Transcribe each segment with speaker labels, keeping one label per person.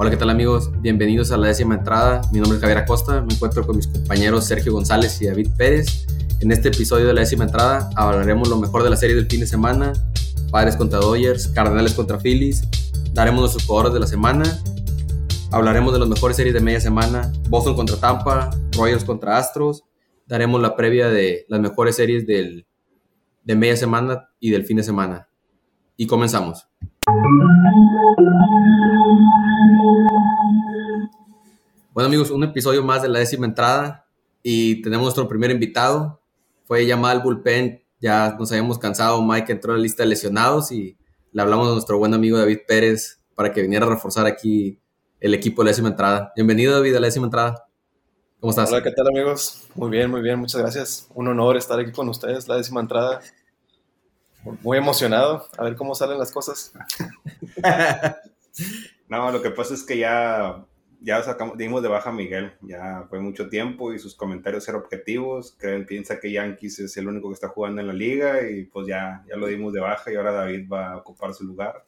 Speaker 1: Hola, ¿qué tal amigos? Bienvenidos a la décima entrada. Mi nombre es Javier Acosta. Me encuentro con mis compañeros Sergio González y David Pérez. En este episodio de la décima entrada hablaremos lo mejor de la serie del fin de semana. Padres contra Dodgers, Cardenales contra Phillies. Daremos nuestros jugadores de la semana. Hablaremos de las mejores series de media semana. Boston contra Tampa, Royals contra Astros. Daremos la previa de las mejores series del, de media semana y del fin de semana. Y comenzamos. Bueno amigos, un episodio más de la décima entrada y tenemos nuestro primer invitado. Fue llamado al bullpen, ya nos habíamos cansado, Mike entró en la lista de lesionados y le hablamos a nuestro buen amigo David Pérez para que viniera a reforzar aquí el equipo de la décima entrada. Bienvenido David a la décima entrada. ¿Cómo estás?
Speaker 2: Hola, ¿qué tal amigos? Muy bien, muy bien, muchas gracias. Un honor estar aquí con ustedes, la décima entrada. Muy emocionado, a ver cómo salen las cosas.
Speaker 3: no, lo que pasa es que ya, ya sacamos, dimos de baja a Miguel, ya fue mucho tiempo y sus comentarios eran objetivos, creen, piensa que Yankees es el único que está jugando en la liga y pues ya, ya lo dimos de baja y ahora David va a ocupar su lugar.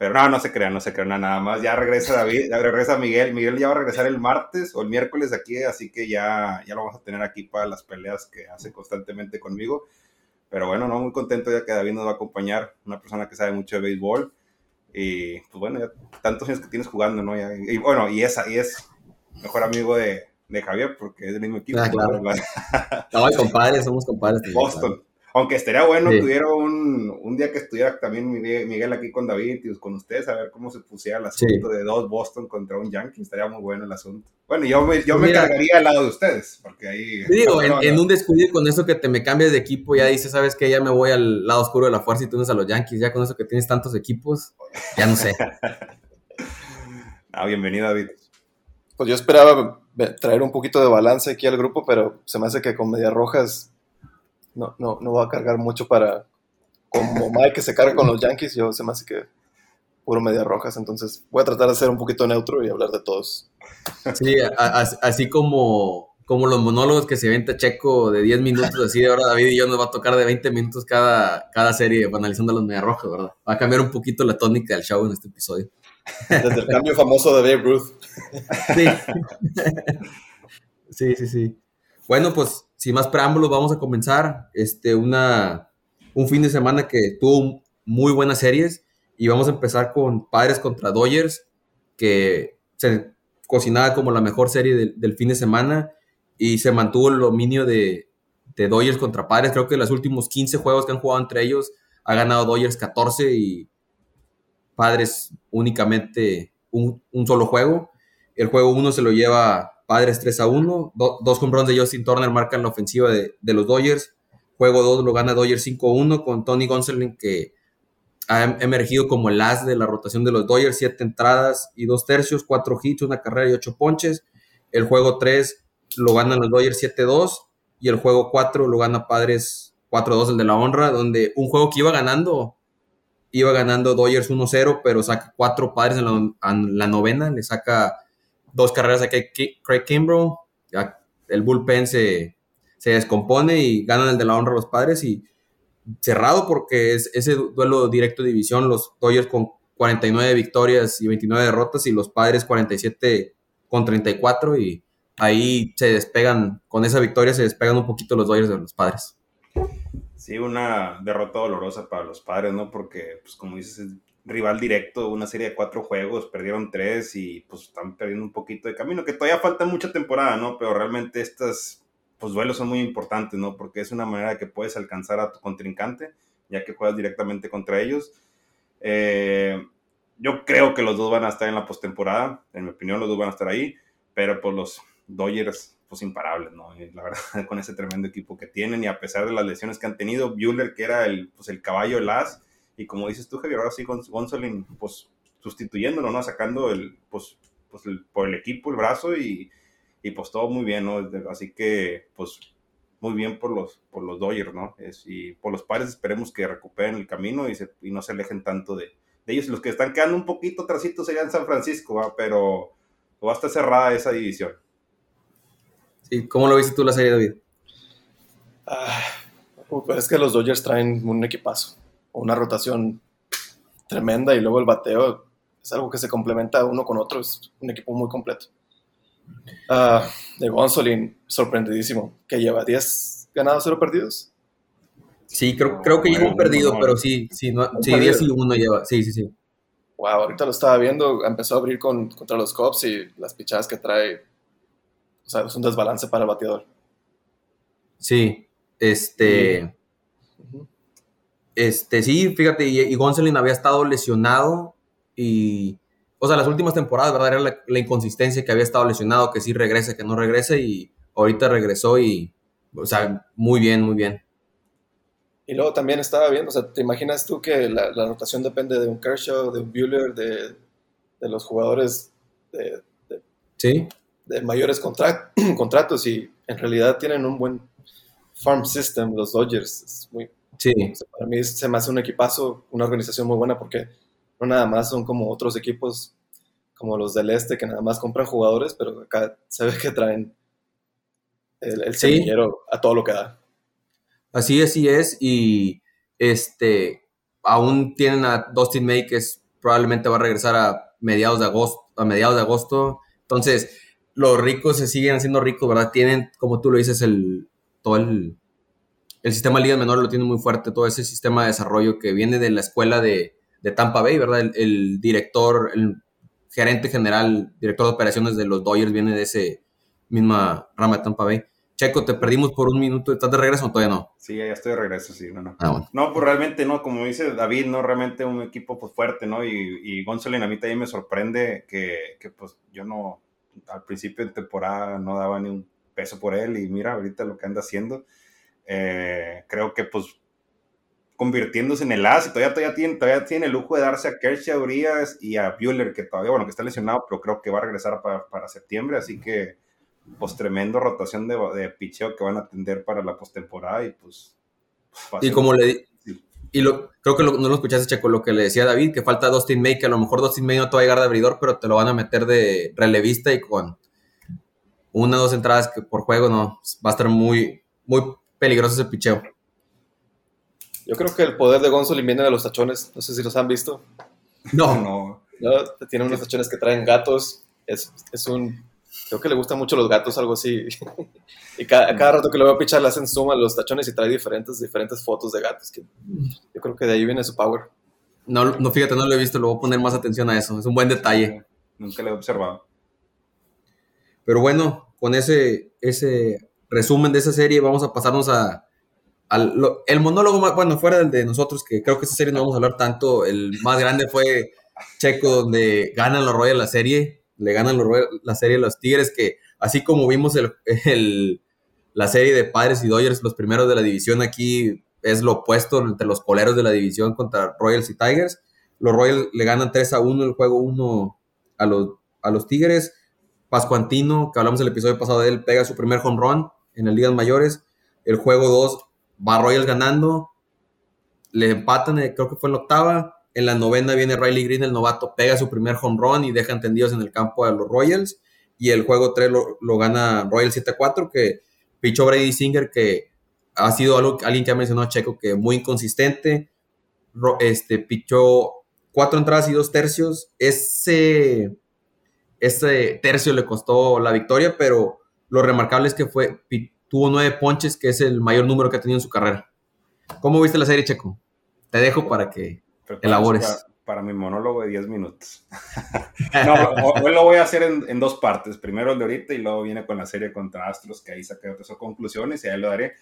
Speaker 3: Pero no, no se crean, no se crean nada más. Ya regresa David, ya regresa Miguel. Miguel ya va a regresar el martes o el miércoles aquí, así que ya, ya lo vamos a tener aquí para las peleas que hace constantemente conmigo. Pero bueno, no, muy contento ya que David nos va a acompañar, una persona que sabe mucho de béisbol. Y pues bueno, ya tantos años que tienes jugando, ¿no? y bueno, y es, y es mejor amigo de, de Javier porque es del mismo equipo.
Speaker 1: Ah, claro. no, compadres, somos compadres.
Speaker 3: Boston. Aunque estaría bueno que hubiera un, un, día que estuviera también Miguel aquí con David y con ustedes a ver cómo se pusiera el asunto de dos Boston contra un Yankee. Estaría muy bueno el asunto. Bueno, yo me, yo me cargaría al lado de ustedes, porque ahí...
Speaker 1: Digo, en, un descuido con eso que te me cambias de equipo, ya dices, ¿sabes qué? Ya me voy al lado oscuro de la fuerza y tú unes a los Yankees. Ya con eso que tienes tantos equipos, ya no sé.
Speaker 3: ah, bienvenido, David.
Speaker 2: Pues yo esperaba traer un poquito de balance aquí al grupo, pero se me hace que con Medias Rojas no, no, no va a cargar mucho para, como Mike que se carga con los Yankees, yo se me hace que puro media rojas, entonces voy a tratar de ser un poquito neutro y hablar de todos.
Speaker 1: Sí, así como, como los monólogos que se venta Checo de 10 minutos, así de ahora David y yo nos va a tocar de 20 minutos cada, cada serie analizando los media rojas, ¿verdad? Va a cambiar un poquito la tónica del show en este episodio.
Speaker 2: Desde el cambio famoso de Babe Ruth.
Speaker 1: Sí. sí, sí, sí. Bueno, pues sin más preámbulos, vamos a comenzar este, una, un fin de semana que tuvo muy buenas series y vamos a empezar con Padres contra Dodgers, que se cocinaba como la mejor serie del, fin de semana y se mantuvo el dominio de, de, Dodgers contra Padres. Creo que los últimos 15 juegos que han jugado entre ellos ha ganado Dodgers 14 y Padres únicamente un, solo juego. El juego 1 se lo lleva Padres 3 a 1. dos compras de Justin Turner marcan la ofensiva de, los Dodgers. Juego 2 lo gana Dodgers 5 a 1 con Tony Gonsolin que ha em, emergido como el as de la rotación de los Dodgers. 7 entradas y 2 tercios, 4 hits, una carrera y 8 ponches. El juego 3 lo ganan los Dodgers 7 2 y el juego 4 lo gana Padres 4-2, el de la honra, donde un juego que iba ganando, iba ganando Dodgers 1-0, pero saca 4 padres en la, en la, novena, le saca dos carreras aquí Craig Kimbrough, el bullpen se, se descompone y ganan el de la honra los padres y cerrado porque es ese duelo directo de división, los Dodgers con 49 victorias y 29 derrotas y los padres 47 con 34 y ahí se despegan, con esa victoria se despegan un poquito los Dodgers de los padres.
Speaker 3: Sí, una derrota dolorosa para los padres, ¿no? Porque, pues como dices, rival directo, una serie de cuatro juegos, perdieron tres y pues están perdiendo un poquito de camino, que todavía falta mucha temporada, ¿no? Pero realmente estas pues duelos son muy importantes, ¿no? Porque es una manera que puedes alcanzar a tu contrincante, ya que juegas directamente contra ellos. Eh, yo creo que los dos van a estar en la postemporada, en mi opinión los dos van a estar ahí, pero pues los Dodgers pues imparables, ¿no? la verdad, con ese tremendo equipo que tienen y a pesar de las lesiones que han tenido, Bueller, que era el, pues, el caballo, el as, y como dices tú, Javier, ahora sí Gonzolin, pues sustituyéndolo, ¿no? Sacando el, pues, pues por el equipo, el brazo y, y, pues todo muy bien, ¿no? Así que, pues muy bien por los, por los Dodgers, ¿no? Es, y por los pares esperemos que recuperen el camino y, se, y no se alejen tanto de, de, ellos. Los que están quedando un poquito trasitos serían San Francisco, ¿va? pero va a estar cerrada esa división.
Speaker 1: ¿Y cómo lo viste tú la serie, David?
Speaker 2: Ah, pues es que los Dodgers traen un equipazo una rotación tremenda y luego el bateo es algo que se complementa uno con otro, es un equipo muy completo. Ah, de Gonsolin, sorprendidísimo, que lleva 10 ganados, 0 perdidos.
Speaker 1: Sí, creo, creo que lleva un perdido, pero sí, sí, no, sí 10 y 1 lleva, sí, sí, sí.
Speaker 2: Wow, ahorita lo estaba viendo, empezó a abrir con, contra los Cubs y las pichadas que trae, o sea, es un desbalance para el bateador.
Speaker 1: Sí, este... Este, sí, fíjate, y, y Gonsolin había estado lesionado y, o sea, las últimas temporadas, ¿verdad? Era la, inconsistencia que había estado lesionado, que sí regrese, que no regrese y ahorita regresó y, o sea, muy bien, muy bien.
Speaker 2: Y luego también estaba viendo, o sea, ¿te imaginas tú que la, la rotación depende de un Kershaw, de un Bueller, de, de los jugadores de,
Speaker 1: ¿Sí?
Speaker 2: de mayores contratos y en realidad tienen un buen farm system, los Dodgers. Es muy,
Speaker 1: sí.
Speaker 2: para mí se me hace un equipazo, una organización muy buena porque no nada más son como otros equipos como los del este que nada más compran jugadores, pero acá se ve que traen el, el semillero a todo lo que da.
Speaker 1: Así es, así es, y este aún tienen a Dustin May que probablemente va a regresar a mediados de agosto, a mediados de agosto. Entonces, los ricos se siguen haciendo ricos, ¿verdad? Tienen, como tú lo dices, el todo el, el sistema de ligas menores lo tiene muy fuerte, todo ese sistema de desarrollo que viene de la escuela de, de Tampa Bay, ¿verdad? El, director, el gerente general, director de operaciones de los Dodgers viene de ese misma rama de Tampa Bay. Checo, te perdimos por un minuto. ¿Estás de regreso o todavía no?
Speaker 3: Sí, ya estoy de regreso, sí. No, no.
Speaker 1: Ah,
Speaker 3: no pues realmente no, como dice David, no realmente un equipo pues, fuerte, ¿no? Y, y Gonzalo a mí también me sorprende que, que, pues yo no, al principio de temporada no daba ni un peso por él y mira ahorita lo que anda haciendo. Eh, creo que pues convirtiéndose en el as y todavía, todavía, tiene, todavía tiene el lujo de darse a Kershaw Urias y a Bueller, que todavía, bueno, que está lesionado, pero creo que va a regresar para, para septiembre, así que pues tremendo rotación de, de picheo que van a atender para la postemporada y pues...
Speaker 1: pues y como le y lo, creo que no lo escuchaste, Checo, lo que le decía David, que falta Dustin May, que a lo mejor Dustin May no te va a llegar de abridor, pero te lo van a meter de relevista y con una o dos entradas que por juego no, va a estar muy, muy peligroso ese picheo.
Speaker 2: Yo creo que el poder de Gonzolin viene de los tachones. No sé si los han visto.
Speaker 1: No, no.
Speaker 2: no tiene unos tachones que traen gatos. Es, es, un. Creo que le gustan mucho los gatos, algo así. y cada, cada, rato que lo veo pichar le hacen zoom a los tachones y trae diferentes, diferentes fotos de gatos. Que yo creo que de ahí viene su power.
Speaker 1: No, no, fíjate, no lo he visto. Le voy a poner más atención a eso. Es un buen detalle.
Speaker 3: Nunca lo he observado.
Speaker 1: Pero bueno, con ese, ese resumen de esa serie, vamos a pasarnos a el monólogo más, bueno, fuera del de nosotros, que creo que esta serie no vamos a hablar tanto, el más grande fue Checo, donde ganan los Royals la serie, le ganan los la serie a los Tigres, que así como vimos el, la serie de Padres y Dodgers, los primeros de la división aquí es lo opuesto entre los coleros de la división contra Royals y Tigers. Los Royals le ganan 3 a 1 el juego 1 a los, a los Tigres. Pascuantino, que hablamos el episodio pasado de él, pega su primer home run en las ligas mayores. El juego 2 va Royals ganando, le empatan, eh, creo que fue en la octava. En la novena viene Riley Green, el novato, pega su primer home run y deja entendidos en el campo a los Royals. Y el juego 3 lo, gana Royals 7-4, que pichó Brady Singer, que ha sido algo, alguien que ha mencionado Checo, que muy inconsistente. Este, pichó cuatro entradas y dos tercios. Ese, ese tercio le costó la victoria, pero lo remarcable es que fue, tuvo nueve ponches, que es el mayor número que ha tenido en su carrera. ¿Cómo viste la serie, Checo? Te dejo para que elabores.
Speaker 3: Para, mi monólogo de 10 minutos. no, hoy lo voy a hacer en, dos partes. Primero el de ahorita y luego viene con la serie contra Astros, que ahí saqué otras conclusiones y ahí lo daré.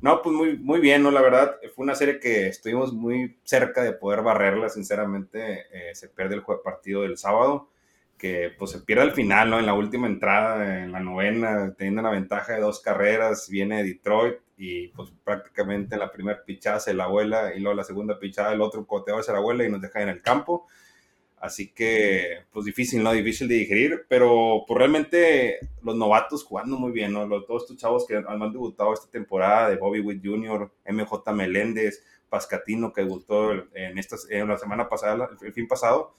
Speaker 3: No, pues muy, muy bien, ¿no? La verdad, fue una serie que estuvimos muy cerca de poder barrerla, sinceramente. Eh, se pierde el partido del sábado que pues se pierde al final, ¿no? En la última entrada, en la novena, teniendo una ventaja de dos carreras, viene Detroit y pues prácticamente la primera pichada se la abuela y luego la segunda pichada el otro coteado se la abuela y nos deja en el campo. Así que, pues difícil, ¿no? Difícil de digerir, pero pues realmente los novatos jugando muy bien, ¿no? Los, todos estos chavos que han debutado esta temporada, de Bobby Witt Jr., MJ Meléndez, Pascatino, que debutó en, estas, en la semana pasada, el fin pasado,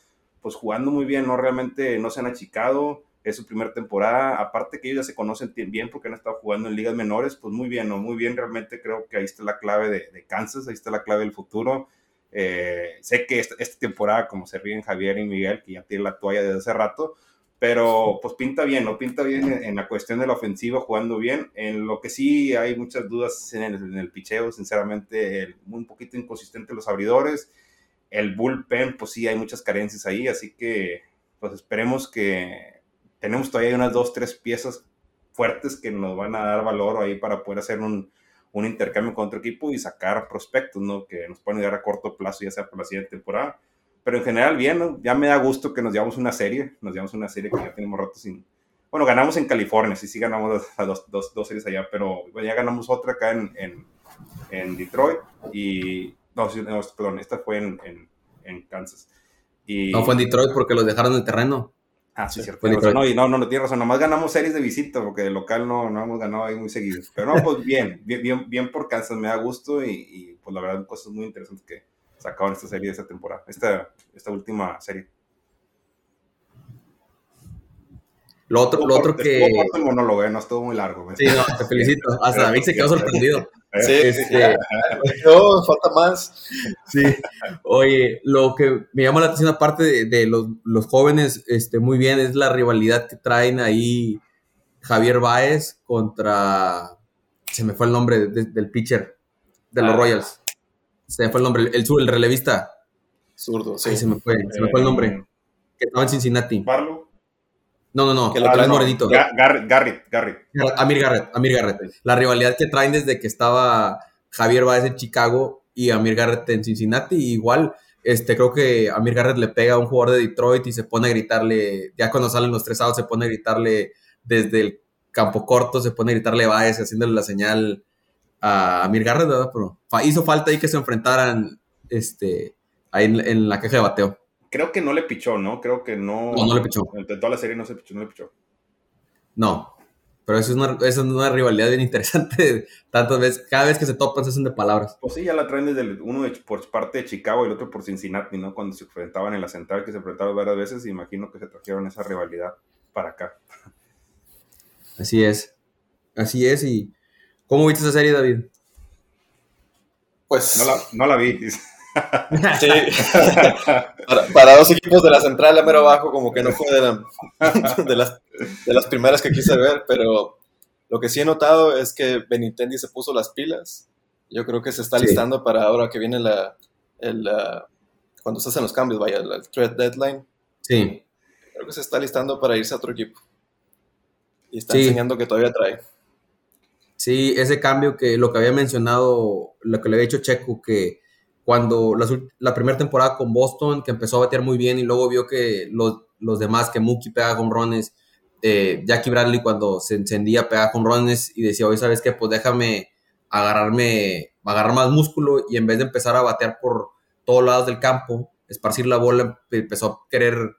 Speaker 3: pues jugando muy bien, no realmente no se han achicado, es su primera temporada, aparte que ellos ya se conocen bien porque han estado jugando en ligas menores, pues muy bien, ¿no? Muy bien, realmente creo que ahí está la clave de, Kansas, ahí está la clave del futuro. Eh, sé que esta, temporada, como se ríen Javier y Miguel, que ya tiene la toalla desde hace rato, pero pues pinta bien, ¿no? Pinta bien en, la cuestión de la ofensiva, jugando bien. En lo que sí hay muchas dudas en el, el picheo, sinceramente, un poquito inconsistente los abridores. El bullpen, pues sí, hay muchas carencias ahí, así que pues esperemos que tenemos todavía unas dos, tres piezas fuertes que nos van a dar valor ahí para poder hacer un, un intercambio con otro equipo y sacar prospectos, ¿no? Que nos pueden ayudar a corto plazo, ya sea por la siguiente temporada. Pero en general, bien, ¿no? Ya me da gusto que nos llevamos una serie, nos llevamos una serie que ya tenemos rato sin... Bueno, ganamos en California, sí, sí ganamos dos, dos, dos series allá, pero ya ganamos otra acá en, en, en Detroit y... No, no, perdón, esta fue en, en, en Kansas. Y,
Speaker 1: no, fue en Detroit porque los dejaron en el terreno.
Speaker 3: Ah, sí, cierto. no, y no, no, no tiene razón. Nomás ganamos series de visita porque de local no, no hemos ganado ahí muy seguido. Pero no, pues bien, bien, bien, por Kansas, me da gusto y, y, pues la verdad, cosas muy interesantes que sacaron esta serie de esta temporada, esta, esta última serie.
Speaker 1: Lo otro, lo otro que.
Speaker 3: el monólogo, ¿eh? no estuvo muy largo.
Speaker 1: Sí, no, te felicito. Hasta David se quedó sorprendido.
Speaker 2: Sí, este, no, falta más.
Speaker 1: Sí. Oye, lo que me llama la atención, aparte de, los, los, jóvenes, este, muy bien, es la rivalidad que traen ahí Javier Baez contra. Se me fue el nombre del pitcher de los ah. Royals. Se me fue el nombre, el, sur, el relevista.
Speaker 2: Zurdo, sí.
Speaker 1: se me fue, se me fue el nombre. Eh, que estaba en Cincinnati.
Speaker 3: ¿Barlo?
Speaker 1: No, no, no, que lo trae morenito.
Speaker 3: Garrett, Garrett, Garrett.
Speaker 1: Amir Garrett, Amir Garrett. La rivalidad que traen desde que estaba Javier Báez en Chicago y Amir Garrett en Cincinnati, igual, este, creo que Amir Garrett le pega a un jugador de Detroit y se pone a gritarle, ya cuando salen los tres outs, se pone a gritarle desde el campo corto, se pone a gritarle Báez haciéndole la señal a Amir Garrett, ¿verdad? Pero hizo falta ahí que se enfrentaran este, ahí en la caja de bateo
Speaker 3: creo que no le pichó, ¿no? Creo que no.
Speaker 1: No, no le pichó.
Speaker 3: En toda la serie no se pichó, no le pichó.
Speaker 1: No. Pero eso es una, eso es una rivalidad bien interesante. Tantas veces, cada vez que se topan se hacen de palabras.
Speaker 3: Pues sí, ya la traen desde el, uno por parte de Chicago y el otro por Cincinnati, ¿no? Cuando se enfrentaban en la central, que se enfrentaron varias veces, imagino que se trajeron esa rivalidad para acá.
Speaker 1: Así es. Así es. ¿Y cómo viste esa serie, David?
Speaker 3: Pues. No la, no la vi.
Speaker 2: Sí. para, dos equipos de la central a mero abajo, como que no fue de, las, de las primeras que quise ver, pero lo que sí he notado es que Benintendi se puso las pilas. Yo creo que se está listando para ahora que viene la, el, cuando se hacen los cambios, vaya, el trade deadline.
Speaker 1: Sí.
Speaker 2: Creo que se está listando para irse a otro equipo. Y está enseñando que todavía trae.
Speaker 1: Sí, ese cambio que lo que había mencionado, lo que le había dicho Checo, que cuando la, primera temporada con Boston, que empezó a batear muy bien y luego vio que los, los demás, que Mookie pegaba con rones, eh, Jackie Bradley cuando se encendía pegaba con rones y decía, oye, ¿sabes qué? Pues déjame agarrarme, agarrar más músculo y en vez de empezar a batear por todos lados del campo, esparcir la bola, empezó a querer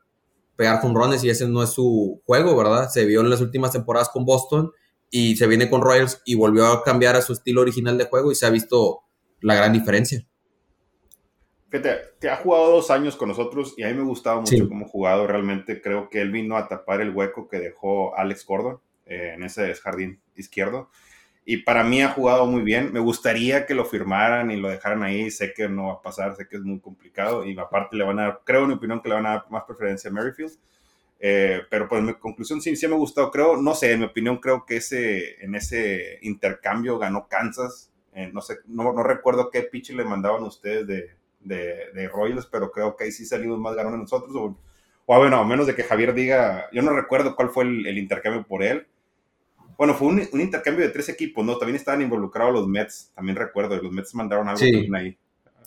Speaker 1: pegar con rones y ese no es su juego, ¿verdad? Se vio en las últimas temporadas con Boston y se viene con Royals y volvió a cambiar a su estilo original de juego y se ha visto la gran diferencia.
Speaker 3: Fíjate, te ha jugado dos años con nosotros y a mí me gustaba mucho como jugado. Realmente creo que él vino a tapar el hueco que dejó Alex Gordon eh, en ese jardín izquierdo. Y para mí ha jugado muy bien. Me gustaría que lo firmaran y lo dejaran ahí. Sé que no va a pasar, sé que es muy complicado. Y aparte le van a dar, creo en mi opinión que le van a dar más preferencia a Merrifield. Eh, pero pues en mi conclusión sí, sí me ha gustado. Creo, no sé, en mi opinión creo que ese, en ese intercambio ganó Kansas. Eh, no sé, no, no recuerdo qué pitch le mandaban ustedes de, de, de Royals, pero creo que ahí sí salimos más ganones nosotros. O, o bueno, a menos de que Javier diga, yo no recuerdo cuál fue el, intercambio por él. Bueno, fue un, un, intercambio de tres equipos, ¿no? También estaban involucrados los Mets, también recuerdo, los Mets mandaron algo también ahí.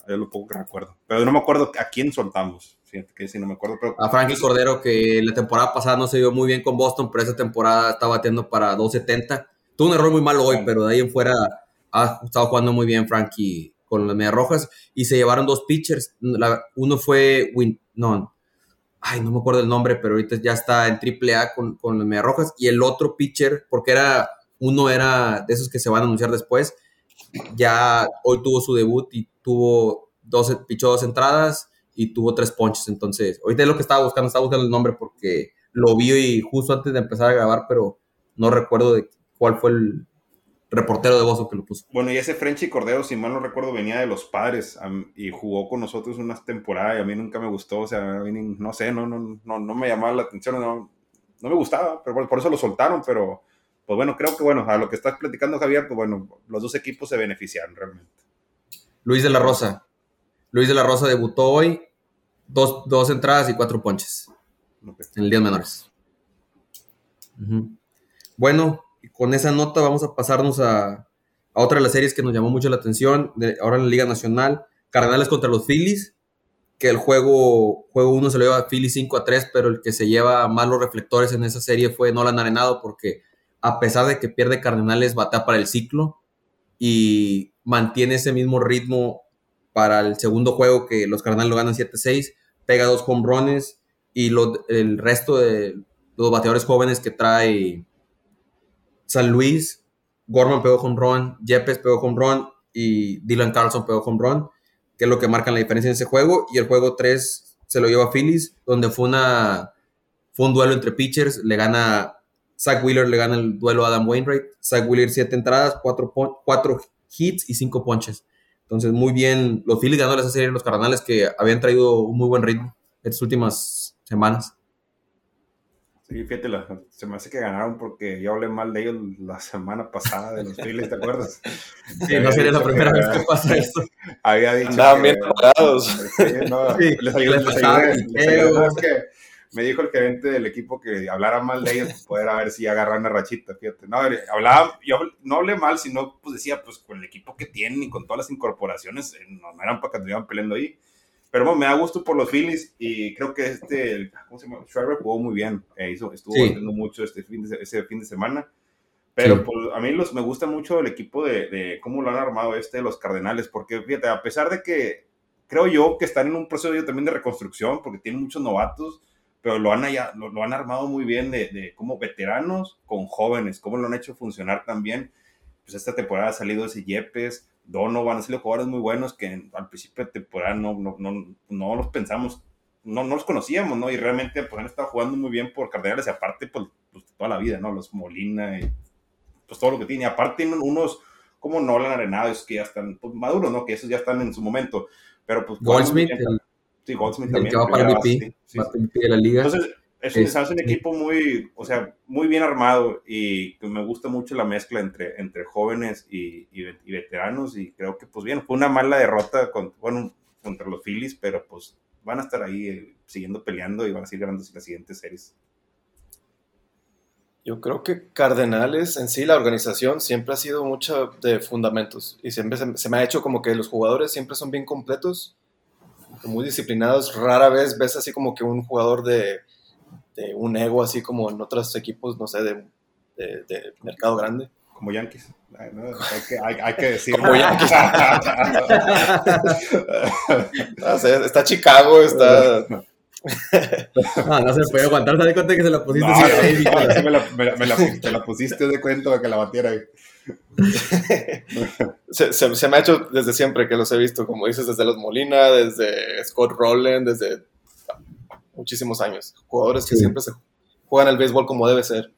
Speaker 3: Yo lo poco que recuerdo. Pero no me acuerdo a quién soltamos. Fíjate que sí, no me acuerdo. Pero...
Speaker 1: A Frankie Cordero, que la temporada pasada no se dio muy bien con Boston, pero esa temporada estaba batiendo para 2.70. Tuvo un error muy malo hoy, pero de ahí en fuera ha estado jugando muy bien Frankie con las medias rojas y se llevaron dos pitchers. uno fue, Win, no, ay, no me acuerdo el nombre, pero ahorita ya está en AAA con, con las medias rojas y el otro pitcher, porque era, uno era de esos que se van a anunciar después, ya hoy tuvo su debut y tuvo dos, pichó dos entradas y tuvo tres ponches. Entonces, ahorita es lo que estaba buscando, estaba buscando el nombre porque lo vi y justo antes de empezar a grabar, pero no recuerdo de cuál fue el, reportero de Bozo que lo puso.
Speaker 3: Bueno, y ese Frenchy Cordero, si mal no recuerdo, venía de los padres y jugó con nosotros unas temporadas y a mí nunca me gustó, o sea, no sé, no, no, no, no me llamaba la atención, no, no me gustaba, pero por eso lo soltaron, pero pues bueno, creo que bueno, a lo que estás platicando Javier, pues bueno, los dos equipos se beneficiaron realmente.
Speaker 1: Luis de la Rosa. Luis de la Rosa debutó hoy, dos, dos entradas y cuatro ponches en el día menores. Bueno, con esa nota vamos a pasarnos a, otra de las series que nos llamó mucho la atención, de, ahora en la Liga Nacional, Cardenales contra los Phillies, que el juego, juego uno se lo lleva a Phillies 5 a 3, pero el que se lleva más los reflectores en esa serie fue Nolan Arenado, porque a pesar de que pierde Cardenales, batea para el ciclo y mantiene ese mismo ritmo para el segundo juego que los Cardenales lo ganan 7-6, pega dos home runs y el resto de los bateadores jóvenes que trae San Luis, Gorman pegó home run, Yepes pegó home run y Dylan Carlson pegó home run, que es lo que marcan la diferencia en ese juego. Y el juego 3 se lo lleva a Phillies, donde fue, una, fue un duelo entre pitchers, le gana Zach Wheeler le gana el duelo a Adam Wainwright. Zach Wheeler, siete entradas, cuatro, cuatro hits y cinco ponches. Entonces, muy bien. Los Phillies ganó esa serie los Cardenales que habían traído un muy buen ritmo estas últimas semanas.
Speaker 3: Sí, fíjate, se me hace que ganaron porque yo hablé mal de ellos la semana pasada de los Phillies, ¿te acuerdas?
Speaker 1: Sí, no sería la primera vez que pasa esto.
Speaker 3: Había dicho.
Speaker 2: Estaban bien preparados.
Speaker 3: Sí, no, sí, les ayudé, les ayudé, les ayudé, es que me dijo el gerente del equipo que hablara mal de ellos, pues poder a ver si agarran una rachita, fíjate. No, hablaba, yo no hablé mal, sino pues decía, pues con el equipo que tienen y con todas las incorporaciones, eh, no, eran para que estuvieran peleando ahí. Pero bueno, me da gusto por los Phillies y creo que este, ¿cómo se llama? Schreiber jugó muy bien, eh, hizo, estuvo sí. mucho este fin de, ese fin de semana. Pero sí. pues, a mí los, me gusta mucho el equipo de, de, cómo lo han armado este de los Cardenales, porque fíjate, a pesar de que creo yo que están en un proceso también de reconstrucción, porque tienen muchos novatos, pero lo han, allá, lo, lo, han armado muy bien de, de, como veteranos con jóvenes, cómo lo han hecho funcionar también. Pues esta temporada ha salido ese Yepes, Donovan, han salido jugadores muy buenos que al principio de temporada no, no, no, no los pensamos, no, no los conocíamos, ¿no? Y realmente pues han estado jugando muy bien por Cardenales y aparte pues, pues toda la vida, ¿no? Los Molina y pues todo lo que tiene. Y aparte tienen unos como Nolan Arenados que ya están pues, maduros, ¿no? Que esos ya están en su momento. Pero pues...
Speaker 1: Goldsmith,
Speaker 3: Sí, Goldsmith también.
Speaker 1: que va para MVP, sí, sí, sí. de la liga.
Speaker 3: Entonces, es, es, es, un equipo muy, o sea, muy bien armado y que me gusta mucho la mezcla entre, entre jóvenes y, y, y, veteranos y creo que, pues bien, fue una mala derrota con, bueno, contra los Phillies, pero pues van a estar ahí eh, siguiendo peleando y van a seguir ganando las siguientes series.
Speaker 2: Yo creo que Cardenales en sí, la organización siempre ha sido mucho de fundamentos y siempre se, se me ha hecho como que los jugadores siempre son bien completos muy disciplinados. Rara vez ves así como que un jugador de, de un ego, así como en otros equipos, no sé, de, de, de mercado grande.
Speaker 3: Como Yankees. ¿no? Hay, que, hay, hay que decirlo.
Speaker 2: Como Yankees. no sé, está Chicago, está.
Speaker 1: No, no se puede aguantar, ¿te das cuenta que se la pusiste?
Speaker 3: No, sí, no, no, me, la, me, la, me, la, me, la, pusiste de cuenta que la batiera.
Speaker 2: se, se, se, me ha hecho desde siempre que los he visto, como dices, desde los Molina, desde Scott Rowland, desde muchísimos años. Jugadores que sí. siempre se juegan el béisbol como debe ser.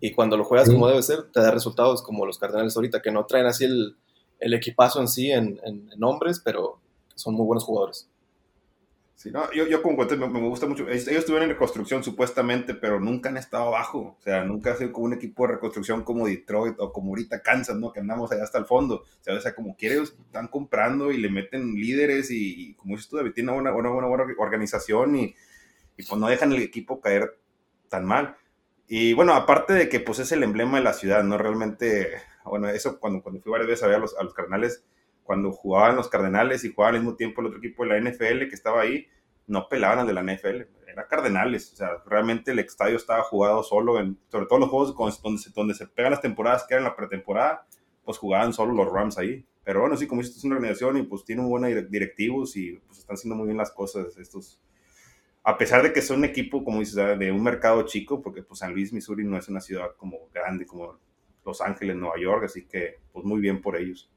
Speaker 2: Y cuando lo juegas sí. como debe ser, te da resultados como los Cardenales ahorita, que no traen así el, el equipazo en sí en, en, en nombres, pero son muy buenos jugadores.
Speaker 3: Sí, no, yo, yo como cuento, me, me, gusta mucho. Ellos estuvieron en reconstrucción supuestamente, pero nunca han estado abajo. O sea, nunca ha sido como un equipo de reconstrucción como Detroit o como ahorita Kansas, ¿no? Que andamos allá hasta el fondo. O sea, o sea como quieren, están comprando y le meten líderes y, y como dices tú, David, tiene una buena, buena, buena organización y, y pues no dejan el equipo caer tan mal. Y bueno, aparte de que pues es el emblema de la ciudad, ¿no? Realmente, bueno, eso cuando, cuando fui varias veces a ver a los, a los carnales, cuando jugaban los Cardenales y jugaban al mismo tiempo el otro equipo de la NFL que estaba ahí, no pelaban al de la NFL, era Cardenales, o sea, realmente el estadio estaba jugado solo, en, sobre todo los juegos donde se, donde se pegan las temporadas que eran la pretemporada, pues jugaban solo los Rams ahí. Pero bueno, sí, como dices, es una organización y pues tienen buenos directivos y pues están haciendo muy bien las cosas estos. A pesar de que son un equipo, como dices, de un mercado chico, porque pues San Luis, Missouri no es una ciudad como grande como Los Ángeles, Nueva York, así que pues muy bien por ellos.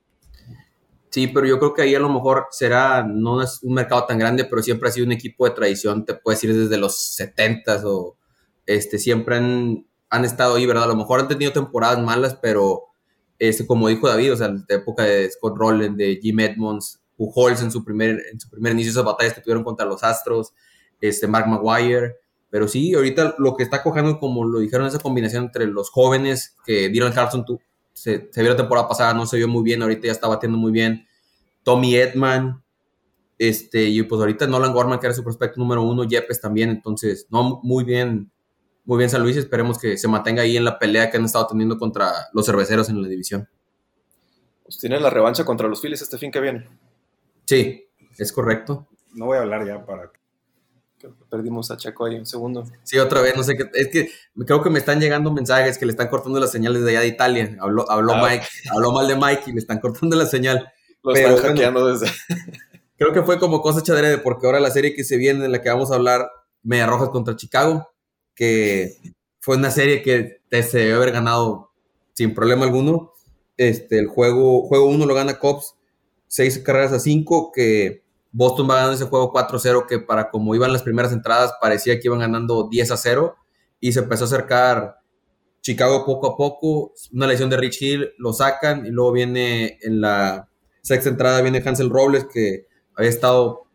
Speaker 1: Sí, pero yo creo que ahí a lo mejor será, no es un mercado tan grande, pero siempre ha sido un equipo de tradición, te puedes decir desde los 70s o este, siempre han, han estado ahí, ¿verdad? A lo mejor han tenido temporadas malas, pero este, como dijo David, o sea, la época de Scott Rowland, de Jim Edmonds, Pujols en su primer, en su primer inicio esas batallas que tuvieron contra los Astros, este, Mark Maguire, pero sí, ahorita lo que está cojando, como lo dijeron, esa combinación entre los jóvenes, que Dylan Carlson se, se vio la temporada pasada, no se vio muy bien, ahorita ya está batiendo muy bien. Tommy Edman, este, y pues ahorita Nolan Gorman, que era su prospecto número uno, Yepes también, entonces, no, muy bien, muy bien San Luis, esperemos que se mantenga ahí en la pelea que han estado teniendo contra los cerveceros en la división.
Speaker 2: Pues tienen la revancha contra los Phillies este fin que viene.
Speaker 1: Sí, es correcto.
Speaker 3: No voy a hablar ya para
Speaker 2: Perdimos a Checo ahí un segundo.
Speaker 1: Sí, otra vez, no sé qué. Es que creo que me están llegando mensajes que le están cortando las señales de allá de Italia. Habló, habló ah. Mike, habló mal de Mike y le están cortando la señal.
Speaker 2: Lo están hackeando desde.
Speaker 1: Creo que fue como cosa de porque ahora la serie que se viene, en la que vamos a hablar, Media Rojas contra Chicago, que fue una serie que se debe haber ganado sin problema alguno. Este, el juego, juego uno lo gana Cops, seis carreras a cinco, que Boston va ganando ese juego 4-0 que para como iban las primeras entradas parecía que iban ganando 10 a 0 y se empezó a acercar Chicago poco a poco, una lesión de Rich Hill, lo sacan y luego viene en la sexta entrada viene Hansel Robles que había estado,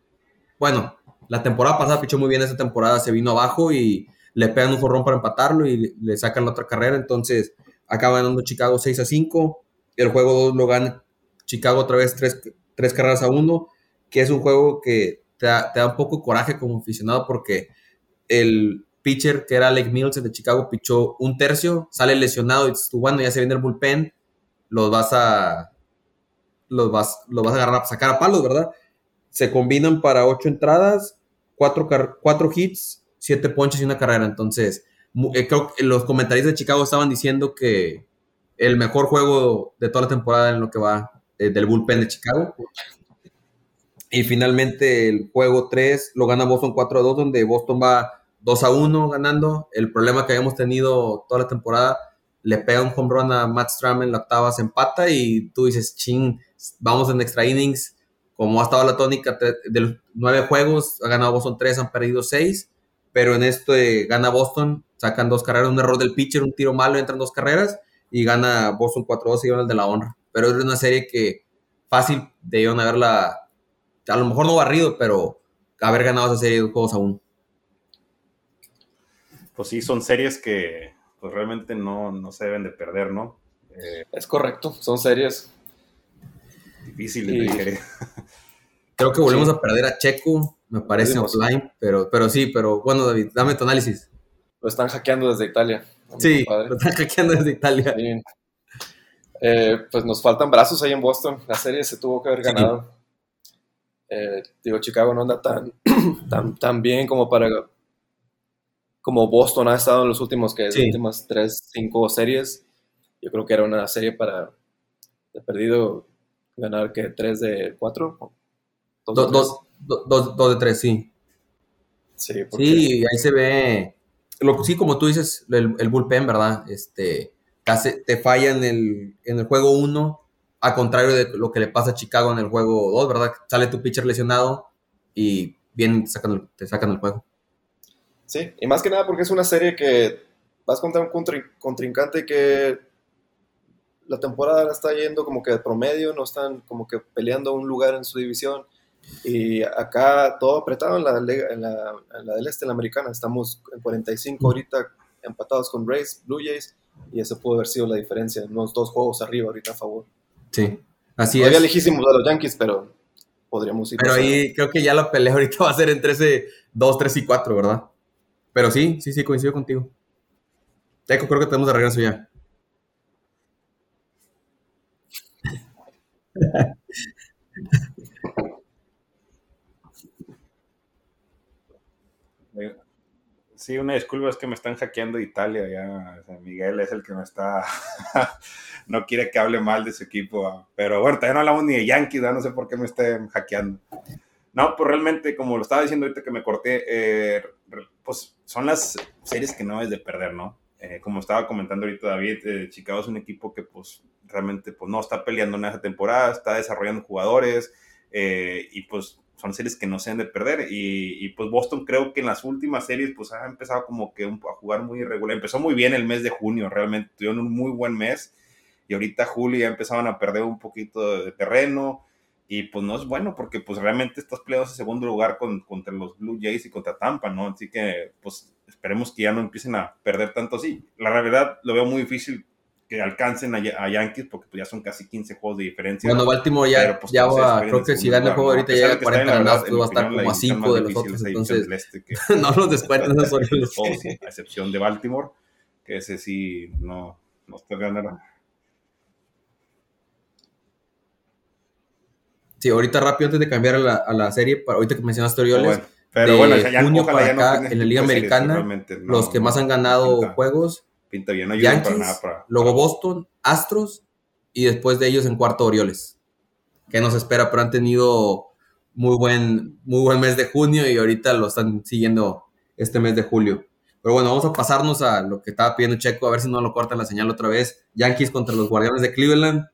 Speaker 1: bueno, la temporada pasada pichó muy bien esa temporada, se vino abajo y le pegan un jorrón para empatarlo y le sacan la otra carrera, entonces acaba ganando Chicago 6 a 5, el juego 2 lo gana Chicago otra vez 3, 3 carreras a 1 que es un juego que te da, un poco coraje como aficionado porque el pitcher que era Lake Mills de Chicago pichó un tercio, sale lesionado y tú, bueno, ya se viene el bullpen, los vas a los vas, los vas a agarrar, sacar a palos, ¿verdad? Se combinan para ocho entradas, cuatro, cuatro hits, siete ponches y una carrera. Entonces, eh, creo que los comentarios de Chicago estaban diciendo que el mejor juego de toda la temporada en lo que va eh, del bullpen de Chicago. Y finalmente el juego 3 lo gana Boston 4 a 2, donde Boston va 2 a 1 ganando. El problema que habíamos tenido toda la temporada, le pega un home run a Matt Stram en la octava, se empata y tú dices, ching, vamos en extra innings. Como ha estado la tónica de los nueve juegos, ha ganado Boston 3, han perdido 6, pero en esto gana Boston, sacan dos carreras, un error del pitcher, un tiro malo, entran dos carreras y gana Boston 4-2 y gana el de la honra. Pero es una serie que fácil de haberla a lo mejor no barrido, pero haber ganado esa serie de juegos aún.
Speaker 3: Pues sí, son series que pues realmente no, se deben de perder, ¿no?
Speaker 2: Eh, es correcto, son series
Speaker 3: difíciles de digerir.
Speaker 1: Creo que volvemos a perder a Checo, me parece offline, pero, pero sí, pero bueno, David, dame tu análisis.
Speaker 2: Lo están hackeando desde Italia.
Speaker 1: Sí, lo están hackeando desde Italia.
Speaker 2: Eh, pues nos faltan brazos ahí en Boston. La serie se tuvo que haber ganado. Eh, digo, Chicago no anda tan, tan, tan bien como para como Boston ha estado en los últimos que últimas tres, cinco series. Yo creo que era una serie para de perdido ganar que tres de cuatro.
Speaker 1: Dos, dos, de tres, sí. Sí, sí, ahí se ve. Lo, sí, como tú dices, el, el bullpen, ¿verdad? Este, te falla en el, en el juego uno a contrario de lo que le pasa a Chicago en el juego 2, ¿verdad? Sale tu pitcher lesionado y bien te sacan, el, juego.
Speaker 2: Sí, y más que nada porque es una serie que vas contra un contrincante que la temporada está yendo como que de promedio, no están como que peleando un lugar en su división. Y acá todo apretado en la, en la, en la del este, en la americana. Estamos en 45 ahorita empatados con Rays, Blue Jays, y ese puede haber sido la diferencia. Unos dos juegos arriba ahorita a favor.
Speaker 1: Sí, así
Speaker 2: Todavía es. lejísimos de los Yankees, pero podríamos ir.
Speaker 1: Pero ahí creo que ya la pelea ahorita va a ser entre ese 2, 3 y 4, ¿verdad? Pero sí, sí, sí, coincido contigo. Eco, creo que tenemos de regreso ya.
Speaker 3: Sí, una disculpa, es que me están hackeando Italia ya. Miguel es el que me está. no quiere que hable mal de su equipo. Ah. Pero bueno, todavía no hablamos ni de Yankees, no sé por qué me estén hackeando. No, pues realmente, como lo estaba diciendo ahorita que me corté, eh, pues son las series que no es de perder, ¿no? Eh, como estaba comentando ahorita David, eh, Chicago es un equipo que pues realmente pues no está peleando en esa temporada, está desarrollando jugadores y pues son series que no se han de perder. Y, pues Boston creo que en las últimas series pues ha empezado como que a jugar muy irregular. Empezó muy bien el mes de junio, realmente tuvieron un muy buen mes. y ahorita julio ya empezaban a perder un poquito de terreno y pues no es bueno porque pues realmente estás peleados en segundo lugar con, contra los Blue Jays y contra Tampa, ¿no? Así que pues esperemos que ya no empiecen a perder tanto así. La realidad lo veo muy difícil que alcancen a, Yankees porque pues, ya son casi 15 juegos de diferencia.
Speaker 1: Bueno, Baltimore ya, pues, ya va, creo que si gana el juego ahorita llega a 40 ganados, pues va a estar como a 5 de los otros, entonces este no los descuenten esos
Speaker 3: Orioles. a excepción de Baltimore, que ese sí no, no está ganando.
Speaker 1: Sí, ahorita rápido antes de cambiar a la, a la serie, para, ahorita que mencionaste Orioles, pero bueno, ya, junio para acá en la Liga Americana, los que más han ganado juegos
Speaker 3: pinta bien. No
Speaker 1: Yankees, luego Boston, Astros y después de ellos en cuarto Orioles. Que nos espera, pero han tenido muy buen, muy buen mes de junio y ahorita lo están siguiendo este mes de julio. Pero bueno, vamos a pasarnos a lo que estaba pidiendo Checo, a ver si no lo cortan la señal otra vez. Yankees contra los Guardianes de Cleveland.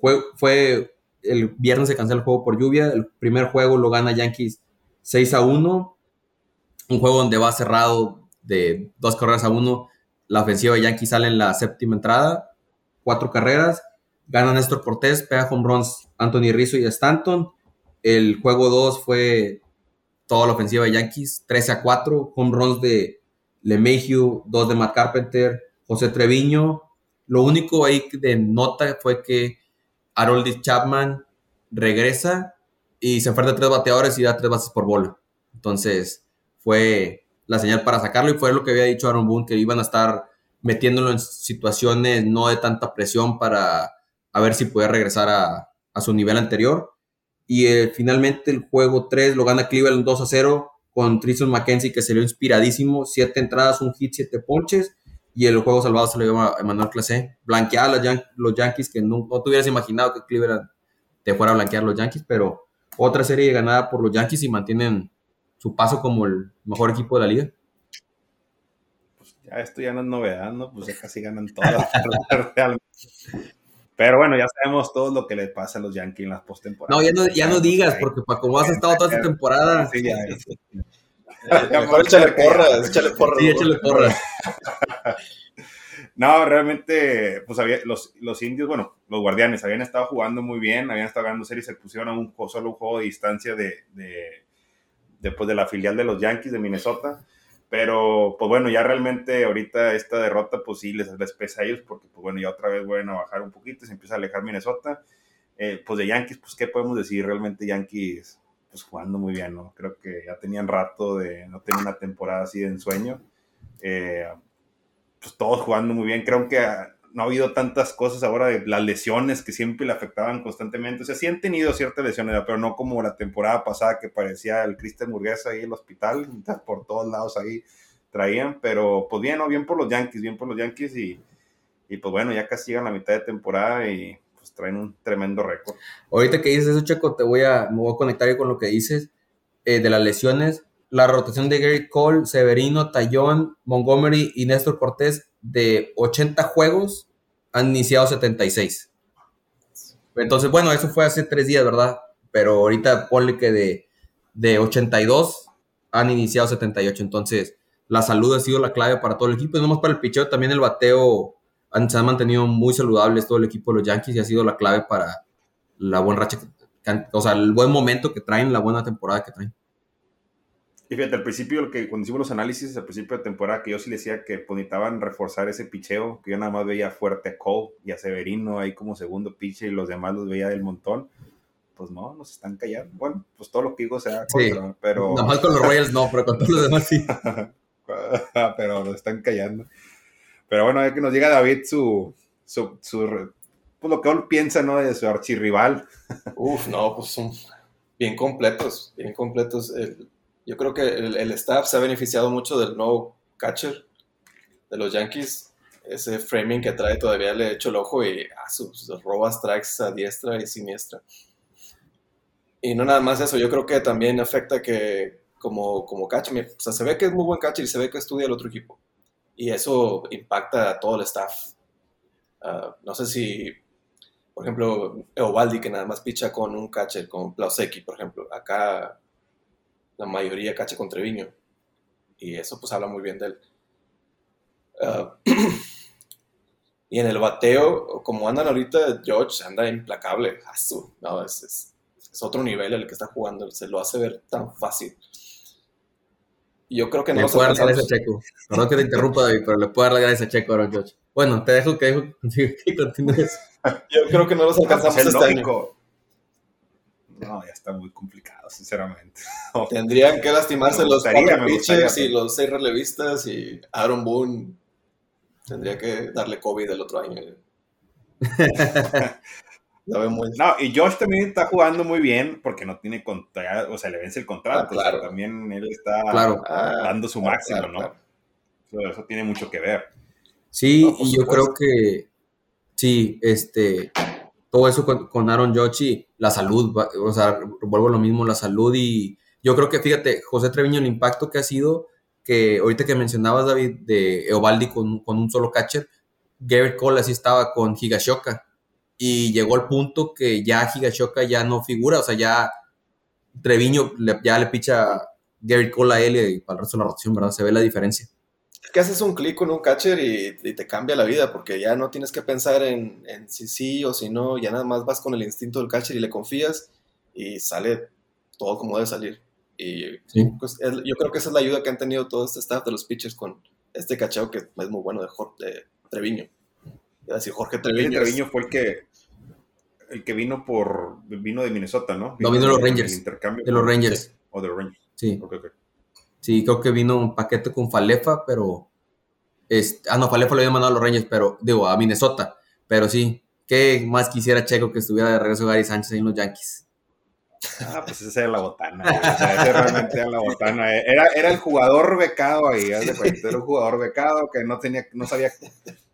Speaker 1: Fue, fue el viernes se canceló el juego por lluvia. El primer juego lo gana Yankees 6 a 1. Un juego donde va cerrado de dos carreras a uno. La ofensiva de Yankees sale en la séptima entrada, cuatro carreras. Gana Néstor Cortés, pega home runs Anthony Rizzo y Stanton. El juego 2 fue toda la ofensiva de Yankees, 13 a 4. Home runs de LeMahieu, 2 de Matt Carpenter, José Treviño. Lo único ahí de nota fue que Harold Chapman regresa y se enfrenta a tres bateadores y da tres bases por bola. Entonces fue la señal para sacarlo y fue lo que había dicho Aaron Boone, que iban a estar metiéndolo en situaciones no de tanta presión para a ver si podía regresar a, su nivel anterior. Y eh, finalmente el juego 3 lo gana Cleveland 2 a 0 con Tristan McKenzie que salió inspiradísimo, 7 entradas, un hit, 7 ponches y el juego salvado se lo dio a Emmanuel Clase. Blanquear a los, Yankees que no, no te hubieras imaginado que Cleveland te fuera a blanquear los Yankees, pero otra serie ganada por los Yankees y mantienen su paso como el mejor equipo de la liga.
Speaker 3: Pues ya esto ya no es novedad, ¿no? Pues ya casi ganan todas. Pero bueno, ya sabemos todo lo que le pasa a los Yankees en las postemporadas.
Speaker 1: No, ya no, ya no digas, porque para como has estado toda esta temporada. Sí, ya,
Speaker 2: Mejor échale porras, échale porras.
Speaker 1: Sí, échale porras.
Speaker 3: No, realmente, pues había, los, los indios, bueno, los guardianes habían estado jugando muy bien, habían estado ganando series, se pusieron a un solo un juego de distancia de, después de la filial de los Yankees de Minnesota. Pero, pues bueno, ya realmente ahorita esta derrota, pues sí, les, pesa a ellos, porque, pues bueno, ya otra vez vuelven a bajar un poquito, se empieza a alejar Minnesota. Eh, pues de Yankees, pues, ¿qué podemos decir? Realmente Yankees, pues jugando muy bien, ¿no? Creo que ya tenían rato de no tener una temporada así de ensueño. Eh, pues todos jugando muy bien. Creo que no ha habido tantas cosas ahora de las lesiones que siempre le afectaban constantemente. O sea, sí han tenido ciertas lesiones, pero no como la temporada pasada que parecía el Cristian Murguesa ahí en el hospital, por todos lados ahí traían. Pero pues bien, ¿no? bien por los Yankees, bien por los Yankees y, y pues bueno, ya casi llegan la mitad de temporada y pues traen un tremendo récord.
Speaker 1: Ahorita que dices eso, Checo, te voy a, me voy a conectar con lo que dices eh, de las lesiones. La rotación de Gary Cole, Severino, Tallón, Montgomery y Néstor Cortés de 80 juegos han iniciado 76. Entonces, bueno, eso fue hace tres días, ¿verdad? Pero ahorita ponle que de, de 82 han iniciado 78. Entonces, la salud ha sido la clave para todo el equipo. Y no más para el picheo, también el bateo han, se han mantenido muy saludables todo el equipo de los Yankees y ha sido la clave para la buena racha, o sea, el buen momento que traen, la buena temporada que traen.
Speaker 3: Y fíjate, al principio, que cuando hicimos los análisis, al principio de temporada, que yo sí decía que pues, necesitaban reforzar ese picheo, que yo nada más veía fuerte a Cole y a Severino ahí como segundo piche y los demás los veía del montón. Pues no, nos están callando. Bueno, pues todo lo que digo sea contra, pero...
Speaker 1: Nada más con los Royals no, pero con todos los demás sí.
Speaker 3: pero nos están callando. Pero bueno, ya que nos diga David su, su, su pues lo que él piensa, ¿no? De su archirrival.
Speaker 2: Uf, no, pues son bien completos, bien completos. El yo creo que el, staff se ha beneficiado mucho del nuevo catcher de los Yankees. Ese framing que trae todavía le he hecho el ojo y ah, sus, roba strikes a diestra y siniestra. Y no nada más eso, yo creo que también afecta que como, como catcher, o sea, se ve que es muy buen catcher y se ve que estudia el otro equipo. Y eso impacta a todo el staff. Ah, no sé si, por ejemplo, Eovaldi, que nada más picha con un catcher, con Plauseki, por ejemplo. Acá la mayoría cacha con Treviño. Y eso pues habla muy bien de él. Ah, Y en el bateo, como andan ahorita, George anda implacable. No, es, es, es otro nivel el que está jugando. Se lo hace ver tan fácil. Y Yo creo que no
Speaker 1: Le
Speaker 2: nos
Speaker 1: puedo dar
Speaker 2: alcanzamos.
Speaker 1: Checo. Perdón que te interrumpa, David, pero le puedo dar a Checo ahora, George. Bueno, te dejo que, dejo que continúes.
Speaker 2: Yo creo que no los
Speaker 3: Ah, pues
Speaker 2: alcanzamos
Speaker 3: es
Speaker 2: este año.
Speaker 3: No, ya está muy complicado, sinceramente.
Speaker 2: Tendrían que lastimarse
Speaker 3: Me
Speaker 2: los cuatro pitchers y
Speaker 3: pero-
Speaker 2: los seis relevistas y Aaron Boone tendría que darle COVID el otro año. La veo muy...
Speaker 3: No, y Josh también está jugando muy bien porque no tiene contrato, o sea, le vence el contrato.
Speaker 2: Ah, claro.
Speaker 3: o sea, también él está
Speaker 1: Claro.
Speaker 2: Ah,
Speaker 3: dando su máximo,
Speaker 2: claro,
Speaker 3: ¿no?
Speaker 2: claro.
Speaker 3: Eso, eso tiene mucho que ver.
Speaker 1: Sí,
Speaker 2: No,
Speaker 1: y yo
Speaker 2: supuesto.
Speaker 1: creo que sí, este, todo eso con, con Aaron Judge y la salud, o sea, vuelvo a lo mismo, la salud y yo creo que, fíjate, José Treviño, el impacto que ha sido, que ahorita que mencionabas, David, de Eovaldi con, con un solo catcher, Garrett Cole así estaba con Higashoka y llegó al punto que ya Higashoka ya no figura, o sea, ya Treviño le- ya le picha Garrett Cole a él y para el resto de la rotación, ¿verdad? Se ve la diferencia.
Speaker 2: Es que haces un clic con un catcher y, y te cambia la vida porque ya no tienes que pensar en, en si sí o si no, ya nada más vas con el instinto del catcher y le confías y sale todo como debe salir. Y
Speaker 1: Sí.
Speaker 2: pues, es- yo creo que esa es la ayuda que han tenido todo este staff de los pitchers con este cacheo que es muy bueno de, Jor- de Treviño. Decir Jorge
Speaker 3: Treviño,
Speaker 2: Treviño. es-
Speaker 3: Treviño fue el que el que vino por vino de Minnesota, ¿no?
Speaker 1: No, vino de los Rangers.
Speaker 3: el intercambio
Speaker 1: De los Rangers.
Speaker 3: O de los Rangers.
Speaker 1: Sí.
Speaker 3: Ok, ok.
Speaker 1: Sí, creo que vino un paquete con Falefa, pero. Este, ah, no, Falefa lo había mandado a los Reyes, pero. Digo, a Minnesota. Pero sí, ¿qué más quisiera Checo que estuviera de regreso Gary Sánchez ahí en los Yankees?
Speaker 3: Ah, pues esa era la botana. O sea, ese realmente era la botana. Era, era el jugador becado ahí. cuenta, Era un jugador becado que no tenía, no sabía.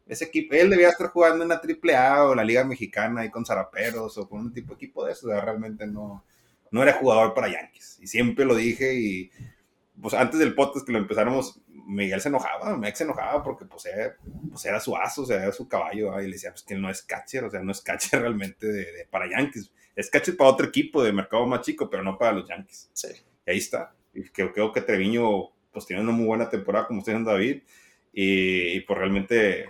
Speaker 3: Ese equipo, él debía estar jugando en la AAA o la Liga Mexicana ahí con Zaraperos o con un tipo de equipo de eso. Realmente no, no era jugador para Yankees. Y siempre lo dije y pues antes del podcast que lo empezáramos, Miguel se enojaba, Mex se enojaba porque pues era, pues era su aso, o sea, era su caballo, ¿verdad? y le decía pues que él no es catcher, o sea, no es catcher realmente de, de- para Yankees, es catcher para otro equipo de mercado más chico, pero no para los Yankees.
Speaker 2: Sí.
Speaker 3: Y ahí está. Y creo, creo que Treviño pues tiene una muy buena temporada, como está diciendo David, y, y pues realmente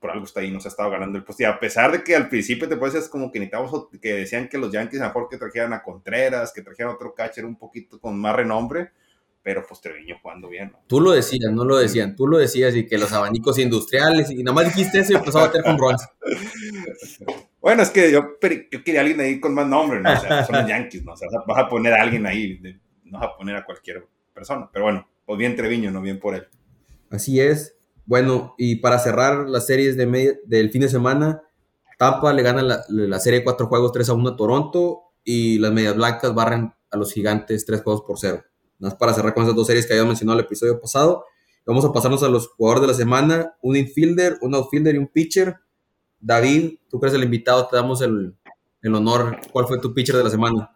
Speaker 3: por algo está ahí, nos ha estado ganando el puesto. Y a pesar de que al principio te puedes como que necesitamos, ot- que decían que los Yankees a lo mejor que trajeran a Contreras, que trajeran otro catcher un poquito con más renombre, pero pues Treviño jugando bien, ¿no?
Speaker 1: Tú lo decías, no lo decían. Tú lo decías y que los abanicos industriales y nada más dijiste eso y empezó a bater con runs.
Speaker 3: Bueno, es que yo, quería alguien ahí con más nombre, ¿no? O sea, son los Yankees, ¿no? O sea, vas a poner a alguien ahí, de- no vas a poner a cualquier persona. Pero bueno, pues bien Treviño, no bien por él.
Speaker 1: Así es. Bueno, y para cerrar las series de media- del fin de semana, Tampa le gana la, la serie de cuatro juegos 3 a 1 a Toronto y las Medias Blancas barren a los Gigantes 3 juegos por 0. Nada más para cerrar con esas dos series que habíamos mencionado en el episodio pasado. Vamos a pasarnos a los jugadores de la semana, un infielder, un outfielder y un pitcher. David, tú que eres el invitado, te damos el, el honor. ¿Cuál fue tu pitcher de la semana?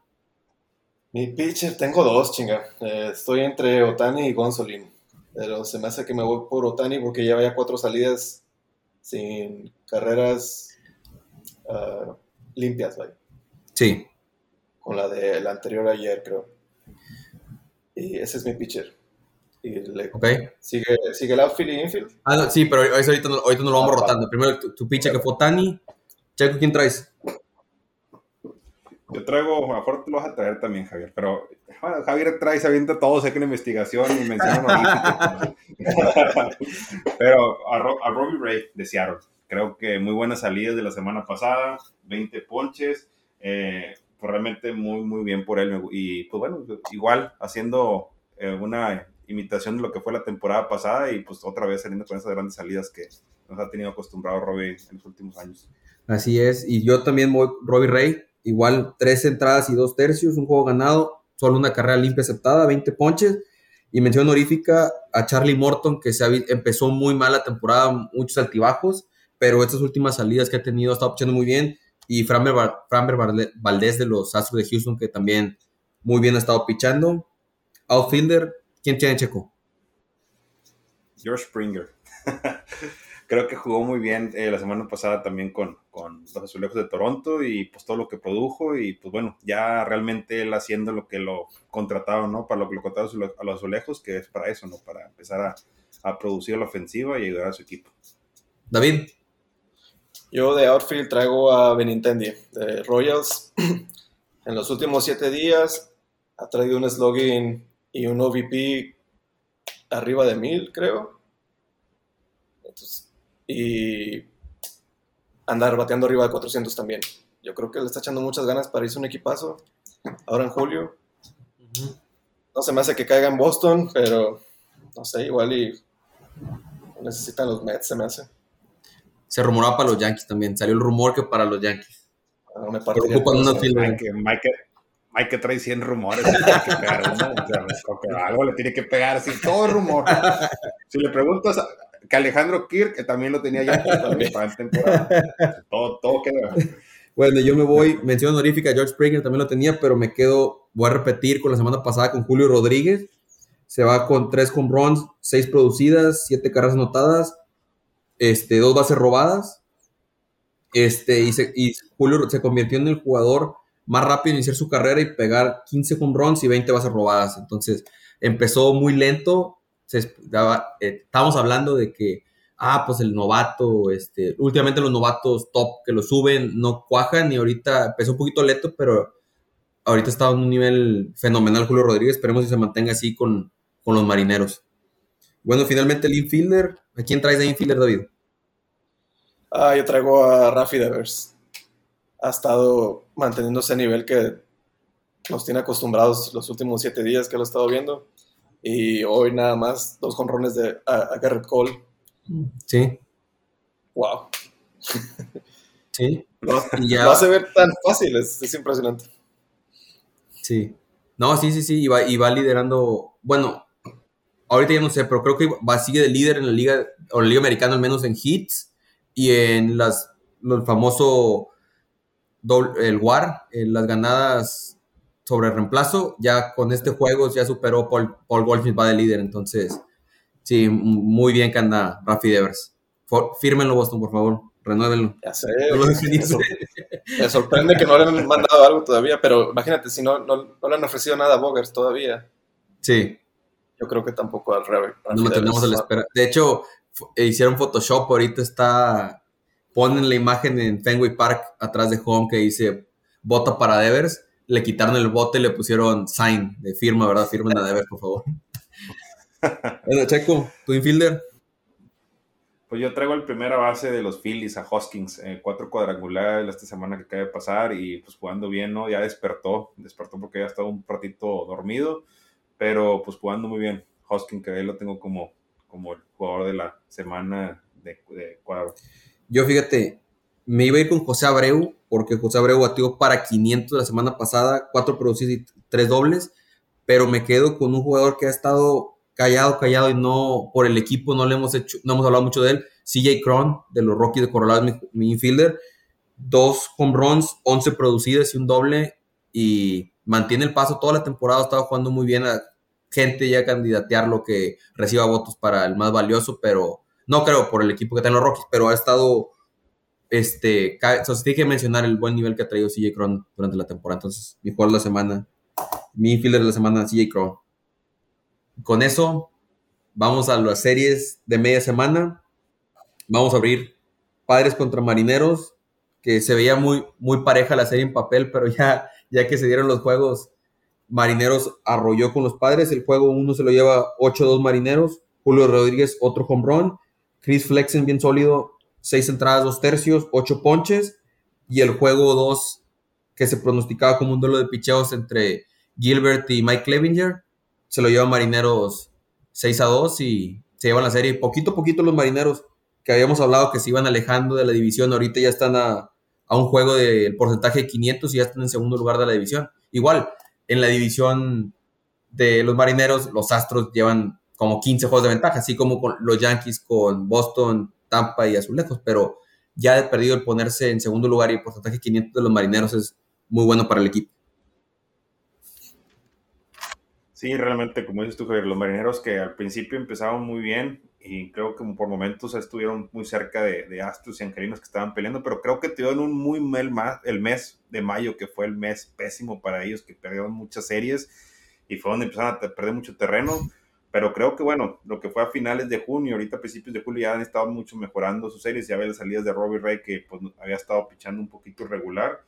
Speaker 2: Mi pitcher, tengo dos, chinga. Eh, estoy entre Otani y Gonzolin. Pero se me hace que me voy por Otani porque ya cuatro salidas sin carreras ah, limpias, vaya.
Speaker 1: Sí,
Speaker 2: Con la de la anterior ayer, creo. Y ese es mi pitcher. Y le
Speaker 1: ok.
Speaker 2: sigue, sigue el outfield y infield.
Speaker 1: Ah, no, sí, pero eso ahorita no, ahorita no lo vamos
Speaker 2: Ah, va.
Speaker 1: rotando. Primero tu, tu pitcher que fue Tani. Checo, ¿quién traes?
Speaker 3: Yo traigo, a lo mejor te lo vas a traer también, Javier, pero bueno, Javier trae, se avienta todo, sé que una investigación y menciona pero a, Ro- a Robbie Ray de Seattle, creo que muy buenas salidas de la semana pasada, 20 ponches, eh, pues realmente muy, muy bien por él. Y pues bueno, igual haciendo eh, una imitación de lo que fue la temporada pasada y pues otra vez saliendo con esas grandes salidas que nos ha tenido acostumbrado Robbie en los últimos años.
Speaker 1: Así es. Y yo también voy Robbie Ray. Igual tres entradas y dos tercios, un juego ganado, solo una carrera limpia aceptada, 20 ponches. Y mención honorífica a Charlie Morton, que se ha empezó muy mal la temporada, muchos altibajos, pero estas últimas salidas que ha tenido ha estado pichando muy bien. Y Framber, Framber Valdez de los Astros de Houston, que también muy bien ha estado pichando. Outfielder, ¿quién tiene Checo?
Speaker 3: George Springer. Creo que jugó muy bien eh, la semana pasada también con, con los azulejos de Toronto y pues todo lo que produjo y pues bueno, ya realmente él haciendo lo que lo contrataron, ¿no? Para lo que lo contrataron a los azulejos, que es para eso, ¿no? Para empezar a, a producir la ofensiva y ayudar a su equipo.
Speaker 1: David.
Speaker 2: Yo de outfield traigo a Benintendi, de Royals. en los últimos siete días ha traído un slogan y un OVP arriba de mil, creo. y andar bateando arriba de 400 también. Yo creo que le está echando muchas ganas para irse un equipazo ahora en julio. No se me hace que caiga en Boston, pero no sé, igual y necesitan los Mets, se me hace.
Speaker 1: Se rumoraba para los Yankees también. Salió el rumor que para los Yankees.
Speaker 3: No, me parece que Mike, trae 100 rumores. Tiene que pegar algo le tiene que pegar, así, todo rumor. Si le preguntas que Alejandro Kirk, que también lo tenía ya para el temporada, todo, todo queda.
Speaker 1: Bueno, yo me voy, mención honorífica, George Springer también lo tenía, pero me quedo, voy a repetir con la semana pasada con Julio Rodríguez. Se va con tres home runs, seis producidas, siete carreras anotadas, este, dos bases robadas. Este, y, Julio se convirtió en el jugador más rápido en iniciar su carrera y pegar 15 home runs y 20 bases robadas. Entonces, empezó muy lento. Se, eh, estábamos hablando de que ah, pues el novato, este, últimamente los novatos top que lo suben no cuajan y ahorita empezó un poquito lento, pero ahorita está en un nivel fenomenal Julio Rodríguez, esperemos que se mantenga así con, los marineros. Bueno, finalmente el infielder, ¿a quién traes de infielder, David?
Speaker 2: Ah, yo traigo a Rafi Devers. Ha estado manteniendo ese nivel que nos tiene acostumbrados los últimos siete días que lo he estado viendo. Y hoy nada más dos jonrones de a Garrett Cole
Speaker 1: Sí.
Speaker 2: Wow.
Speaker 1: Sí.
Speaker 2: Lo, hace ver tan fácil, es, impresionante.
Speaker 1: Sí. No, sí, sí, sí, y va, y va liderando, bueno, ahorita ya no sé, pero creo que va, sigue de líder en la liga, o la liga americana al menos en hits y en las, el famoso el WAR, en las ganadas sobre reemplazo, ya con este juego ya superó Paul, Paul Golfin, va de líder, entonces Sí, muy bien que anda Rafi Devers. fírmenlo, Boston, por favor. Renuévenlo.
Speaker 2: Ya sé. me, sorprende que no le han mandado algo todavía, pero imagínate, si no, no, le han ofrecido nada a Bogers todavía.
Speaker 1: Sí.
Speaker 2: Yo creo que tampoco al revés.
Speaker 1: No tenemos a la espera. De hecho, eh, hicieron Photoshop, ahorita está. Ponen la imagen en Fenway Park atrás de home que dice vota para Devers. Le quitaron el bote y le pusieron sign de firma, ¿verdad? Firmen a Devers, por favor. bueno, Checo, tu infielder.
Speaker 3: Pues yo traigo el primera base de los Phillies a Hoskins, eh, cuatro cuadrangulares esta semana que acaba de pasar y pues jugando bien, ¿no? Ya despertó, despertó porque ya estaba un ratito dormido, pero pues jugando muy bien. Hoskins, que ahí lo tengo como, como el jugador de la semana de, cuadro.
Speaker 1: Yo fíjate, me iba a ir con José Abreu, porque José Abreu batió para 500 la semana pasada, cuatro producidos y tres dobles, pero me quedo con un jugador que ha estado callado, callado y no por el equipo no le hemos hecho, no hemos hablado mucho de él. CJ Cron de los Rockies de Colorado mi, infielder. Dos home runs, 11 producidas y un doble y mantiene el paso toda la temporada. Ha estado jugando muy bien a gente ya candidatear lo que reciba votos para el más valioso, pero no creo por el equipo que está en los Rockies, pero ha estado este, o sea, tiene que mencionar el buen nivel que ha traído CJ Cron durante la temporada. Entonces, mi jugador de la semana, mi infielder de la semana, CJ Cron con eso, vamos a las series de media semana. Vamos a abrir Padres contra Marineros, que se veía muy, muy pareja la serie en papel, pero ya, ya que se dieron los juegos, Marineros arrolló con los Padres. El juego uno se lo lleva 8-2 Marineros. Julio Rodríguez, otro home. Chris Flexen, bien sólido, 6 entradas, 2 tercios, 8 ponches. Y el juego 2, que se pronosticaba como un duelo de picheos entre Gilbert y Mike Clevinger, se lo lleva Marineros 6 a 2 y se llevan la serie. Poquito a poquito los Marineros, que habíamos hablado que se iban alejando de la división, ahorita ya están a, un juego del porcentaje de 500 y ya están en segundo lugar de la división. Igual, en la división de los Marineros, los Astros llevan como 15 juegos de ventaja, así como con los Yankees con Boston, Tampa y Azulejos, pero ya de perdido el ponerse en segundo lugar y el porcentaje de 500 de los Marineros es muy bueno para el equipo.
Speaker 3: Sí, realmente, como dices tú, Javier, los marineros que al principio empezaron muy bien y creo que por momentos estuvieron muy cerca de, de Astros y Angelinos que estaban peleando, pero creo que tuvieron un muy mal el mes de mayo, que fue el mes pésimo para ellos, que perdieron muchas series y fue donde empezaron a perder mucho terreno. pero creo que bueno, lo que fue a finales de junio, ahorita a principios de julio ya han estado mucho mejorando sus series, ya ve las salidas de Robbie Ray que pues había estado pichando un poquito irregular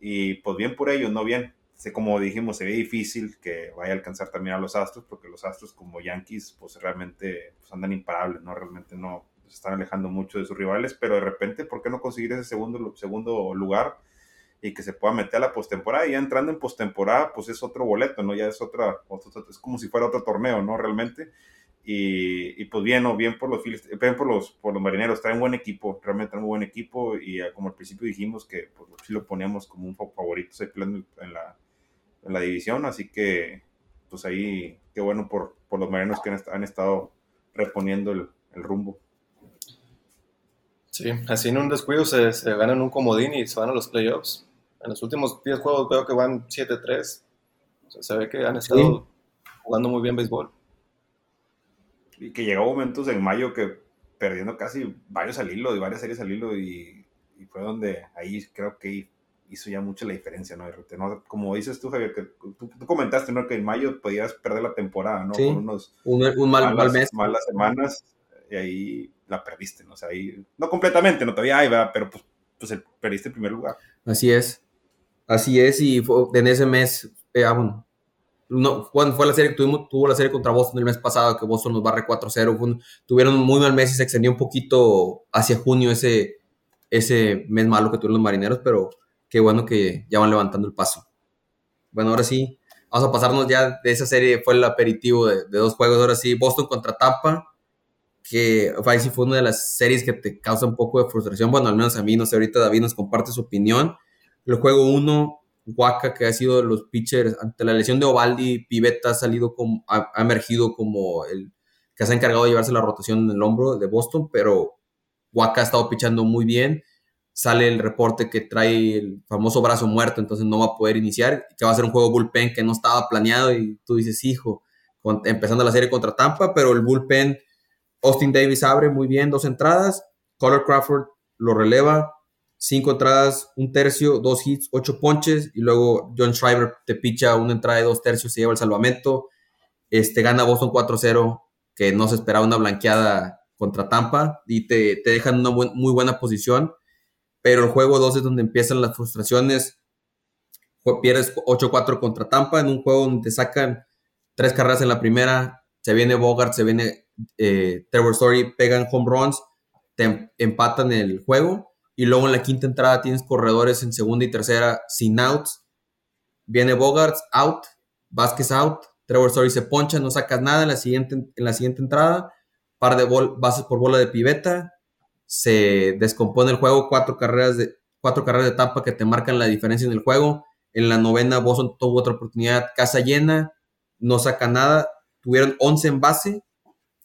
Speaker 3: y pues bien por ellos, no bien. Sé, como dijimos, se ve difícil que vaya a alcanzar también a los Astros, porque los Astros como Yankees pues realmente pues, andan imparables, ¿no? Realmente no se están alejando mucho de sus rivales, pero de repente, ¿por qué no conseguir ese segundo, segundo lugar? y que se pueda meter a la postemporada. Y ya entrando en postemporada, pues es otro boleto, ¿no? Ya es otra, es como si fuera otro torneo, ¿no? Realmente. Y, y pues bien, ¿no? bien por los bien por los, por los marineros, traen buen equipo, realmente traen un buen equipo. Y como al principio dijimos que pues, sí lo poníamos como un favorito en la, en la división, así que pues ahí qué bueno por, por los marineros que han, estado reponiendo el, el rumbo.
Speaker 2: Sí, así en un descuido se, se, ganan un comodín y se van a los playoffs en los últimos 10 juegos veo que van 7-3. se ve que han estado jugando muy bien béisbol.
Speaker 3: Y que llegó momentos en mayo que perdiendo casi varios al hilo, y varias series al hilo, y, fue donde ahí creo que hizo ya mucho la diferencia, ¿no? Como dices tú, Javier, que tú, comentaste, ¿no? Que en mayo podías perder la temporada, ¿no?
Speaker 1: Con unos un, mal,
Speaker 3: malas,
Speaker 1: mes.
Speaker 3: malas semanas, y ahí la perdiste, ¿no? O sea, ahí, no completamente, no todavía hay, ¿verdad? Pero pues, pues perdiste el primer lugar.
Speaker 1: Así es. Así es, y en ese mes, eh, ah, bueno, no, cuando fue la serie que tuvimos, tuvo la serie contra Boston el mes pasado, que Boston nos barre 4-0, tuvieron un muy mal mes y se extendió un poquito hacia junio ese, ese mes malo que tuvieron los marineros, pero qué bueno que ya van levantando el paso. Bueno, ahora sí, vamos a pasarnos ya de esa serie, fue el aperitivo de, dos juegos, ahora sí, Boston contra Tampa, que fue, fue una de las series que te causa un poco de frustración, bueno, al menos a mí, no sé, ahorita David nos comparte su opinión, el juego 1, Waka, que ha sido de los pitchers, ante la lesión de Ovaldi, Pivetta ha salido como, ha, emergido como el que se ha encargado de llevarse la rotación en el hombro de Boston, pero Waka ha estado pichando muy bien. Sale el reporte que trae el famoso brazo muerto, entonces no va a poder iniciar, que va a ser un juego bullpen que no estaba planeado y tú dices, hijo, empezando la serie contra Tampa, pero el bullpen, Austin Davis abre muy bien dos entradas, Color Crawford lo releva, cinco entradas, un tercio, dos hits, ocho ponches, y luego John Schreiber te picha una entrada de dos tercios, se lleva el salvamento, este, gana Boston 4-0, que no se esperaba una blanqueada contra Tampa, y te, te dejan una muy buena posición, pero el juego 2 es donde empiezan las frustraciones, pierdes 8-4 contra Tampa, en un juego donde te sacan tres carreras en la primera, se viene Bogart, se viene eh, Trevor Story, pegan home runs, te empatan el juego, y luego en la quinta entrada tienes corredores en segunda y tercera sin outs. Viene Bogarts out, Vázquez out, Trevor Story se poncha, no sacas nada en la siguiente, en la siguiente entrada, par de bases por bola de piveta, se descompone el juego, cuatro carreras de cuatro carreras de etapa que te marcan la diferencia en el juego. En la novena Boston tuvo otra oportunidad, casa llena, no saca nada, tuvieron 11 en base,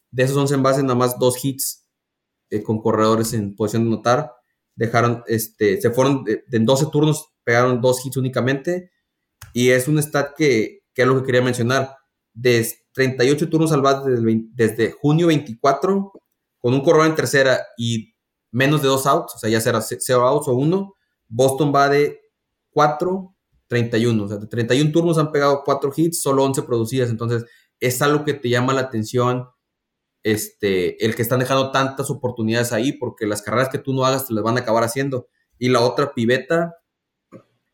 Speaker 1: de esos 11 en base nada más dos hits eh, con corredores en posición de notar dejaron, este, se fueron en 12 turnos, pegaron dos hits únicamente. Y es un stat que, que es lo que quería mencionar. De 38 turnos salvados desde, desde junio 24, con un corredor en tercera y menos de dos outs, o sea, ya será 0 outs o 1, Boston va de 4, 31. O sea, de 31 turnos han pegado 4 hits, solo 11 producidas. Entonces, es algo que te llama la atención este, el que están dejando tantas oportunidades ahí, porque las carreras que tú no hagas te las van a acabar haciendo. Y la otra piveta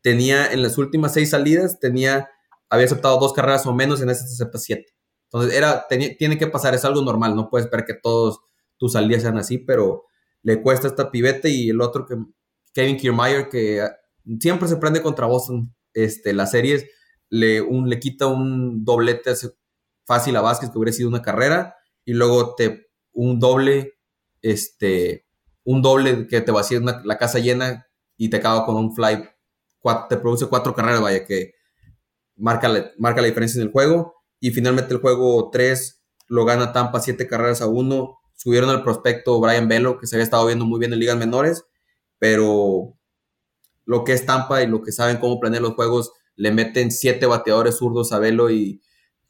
Speaker 1: tenía en las últimas seis salidas, tenía, había aceptado dos carreras o menos, en esta se acepta siete. Entonces, era, tiene que pasar, es algo normal, no puedes esperar que todos tus salidas sean así, pero le cuesta esta piveta y el otro que Kevin Kiermaier, que siempre se prende contra Boston, este, las series, le, un, le quita un doblete fácil a Vázquez que hubiera sido una carrera y luego te un doble, este, un doble que te vacía una, la casa llena y te acaba con un fly, te produce cuatro carreras, vaya, que marca la, marca la diferencia en el juego. Y finalmente el juego 3 lo gana Tampa siete carreras a uno. Subieron al prospecto Brian Velo, que se había estado viendo muy bien en ligas menores, pero lo que es Tampa y lo que saben cómo planear los juegos, le meten siete bateadores zurdos a Velo y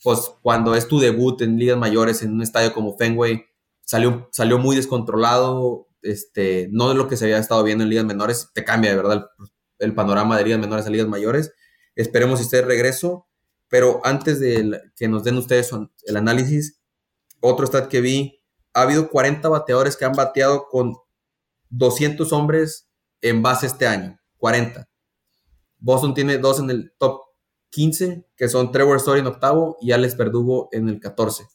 Speaker 1: pues cuando es tu debut en ligas mayores en un estadio como Fenway, salió, salió muy descontrolado, este, no de lo que se había estado viendo en ligas menores, te cambia de verdad el, panorama de ligas menores a ligas mayores. Esperemos si esté de regreso, pero antes de que nos den ustedes el análisis, otro stat que vi, ha habido 40 bateadores que han bateado con 200 hombres en base este año. 40. Boston tiene dos en el top 15, que son Trevor Story en octavo y Alex Verdugo en el 14.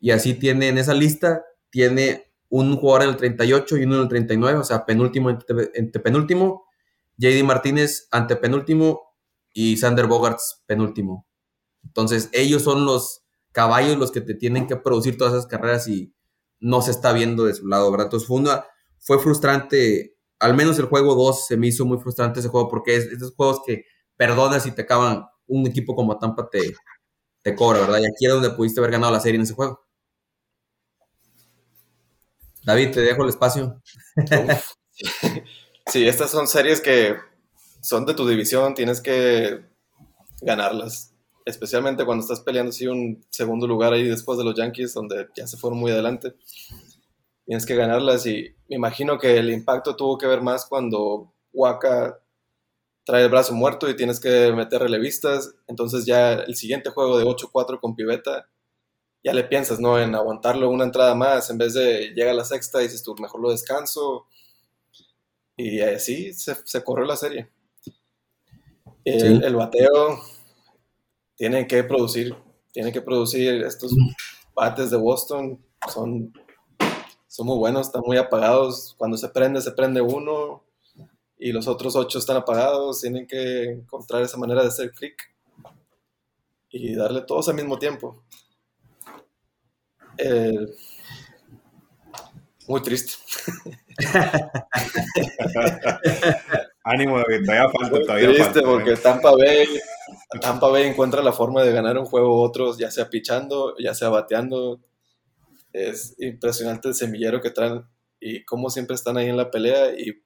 Speaker 1: Y así tiene en esa lista, tiene un jugador en el 38 y uno en el 39, o sea, penúltimo entre, penúltimo, JD Martínez ante penúltimo y Sander Bogarts penúltimo. Entonces, ellos son los caballos los que te tienen que producir todas esas carreras y no se está viendo de su lado, ¿verdad? Entonces, fue, una, fue frustrante, al menos el juego 2 se me hizo muy frustrante ese juego porque es esos juegos que perdonas y te acaban, un equipo como Tampa te, te cobra, ¿verdad? Y aquí era donde pudiste haber ganado la serie en ese juego. David, te dejo el espacio.
Speaker 2: Sí, estas son series que son de tu división, tienes que ganarlas. Especialmente cuando estás peleando así un segundo lugar ahí después de los Yankees, donde ya se fueron muy adelante. Tienes que ganarlas y me imagino que el impacto tuvo que ver más cuando Waka trae el brazo muerto y tienes que meter relevistas. Entonces ya el siguiente juego de 8-4 con Piveta ya le piensas, ¿no? En aguantarlo una entrada más, en vez de llega a la sexta y dices tú, mejor lo descanso. Y así se, se corrió la serie. El, bateo tiene que producir, tiene que producir estos bates de Boston, son, son muy buenos, están muy apagados. Cuando se prende, se prende uno y los otros ocho están apagados, tienen que encontrar esa manera de hacer clic y darle todos al mismo tiempo. Eh, muy triste.
Speaker 3: Ánimo, David, todavía falta,
Speaker 2: todavía triste porque Tampa Bay, Tampa Bay encuentra la forma de ganar un juego u otros, ya sea pichando, ya sea bateando. Es impresionante el semillero que traen y cómo siempre están ahí en la pelea y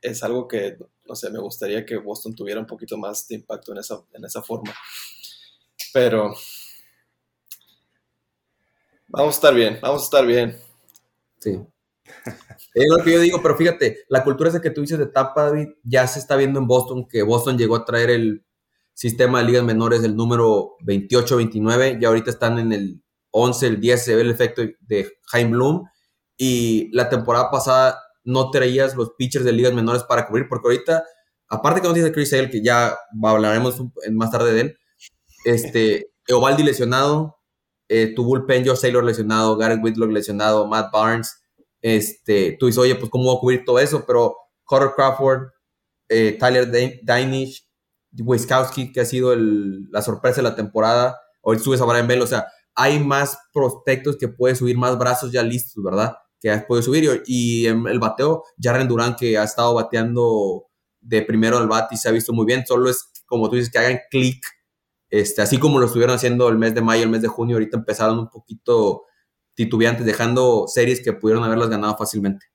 Speaker 2: es algo que, no sé, me gustaría que Boston tuviera un poquito más de impacto en esa, en esa forma. Pero Vamos a estar bien, vamos a estar bien.
Speaker 1: Sí. Es lo que yo digo, pero fíjate, la cultura esa que tú dices de Tampa, David, ya se está viendo en Boston, que Boston llegó a traer el sistema de ligas menores el número 28-29, y ahorita están en el 11, el 10, se ve el efecto de Jaime Bloom, y la temporada pasada no traías los pitchers de ligas menores para cubrir, porque ahorita, aparte que no dice Chris Sale, que ya hablaremos más tarde de él, este, Eovaldi lesionado, eh, tu bullpen, Joe Saylor lesionado, Garrett Whitlock lesionado, Matt Barnes, este, tú dices, oye, pues cómo voy a cubrir todo eso, pero Carter Crawford, eh, Tyler Danish, Wiskowski, que ha sido la sorpresa de la temporada, hoy subes a Brian Bell, o sea, hay más prospectos que puedes subir, más brazos ya listos, ¿verdad? Que has podido subir. Y, el bateo, Jaren Durán, que ha estado bateando de primero al bat y se ha visto muy bien, solo es, como tú dices, que hagan clic este, así como lo estuvieron haciendo el mes de mayo, el mes de junio, ahorita empezaron un poquito titubeantes, dejando series que pudieron haberlas ganado fácilmente.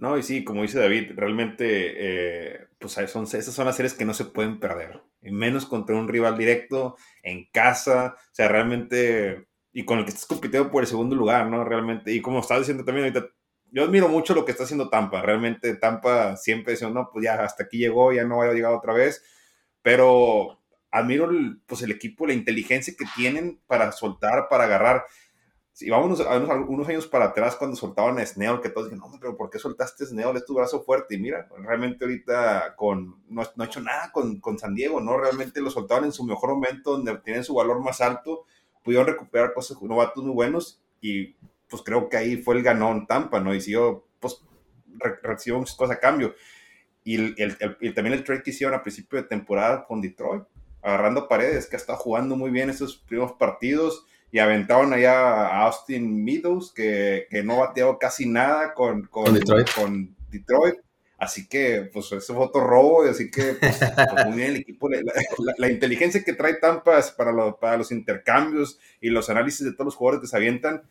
Speaker 3: No, y sí, como dice David, realmente, eh, pues son, esas son las series que no se pueden perder, y menos contra un rival directo, en casa, o sea, realmente, y con el que estás compitiendo por el segundo lugar, ¿no? Realmente, y como estás diciendo también ahorita, yo admiro mucho lo que está haciendo Tampa, realmente Tampa siempre dice, no, pues ya hasta aquí llegó, ya no vaya a llegar otra vez, pero admiro pues el equipo, la inteligencia que tienen para soltar, para agarrar. Si vamos a unos, años para atrás cuando soltaban a Snell, que todos dicen, no, pero ¿por qué soltaste Snell? Es tu brazo fuerte. Y mira, realmente ahorita con, no, no ha hecho nada con, con, San Diego, ¿no? Realmente lo soltaban en su mejor momento, donde tienen su valor más alto, pudieron recuperar pues novatos muy buenos y pues creo que ahí fue el ganón Tampa, ¿no? Y si yo, pues, recibió muchas cosas a cambio. Y, el, también el trade que hicieron a principio de temporada con Detroit, agarrando paredes, que ha estado jugando muy bien esos primeros partidos y aventaron allá a Austin Meadows, que, que no bateado casi nada con, con, Detroit. Así que, pues, ese fue otro robo, así que, pues, pues muy bien el equipo, la, inteligencia que trae Tampa para, para los intercambios y los análisis de todos los jugadores que se avientan,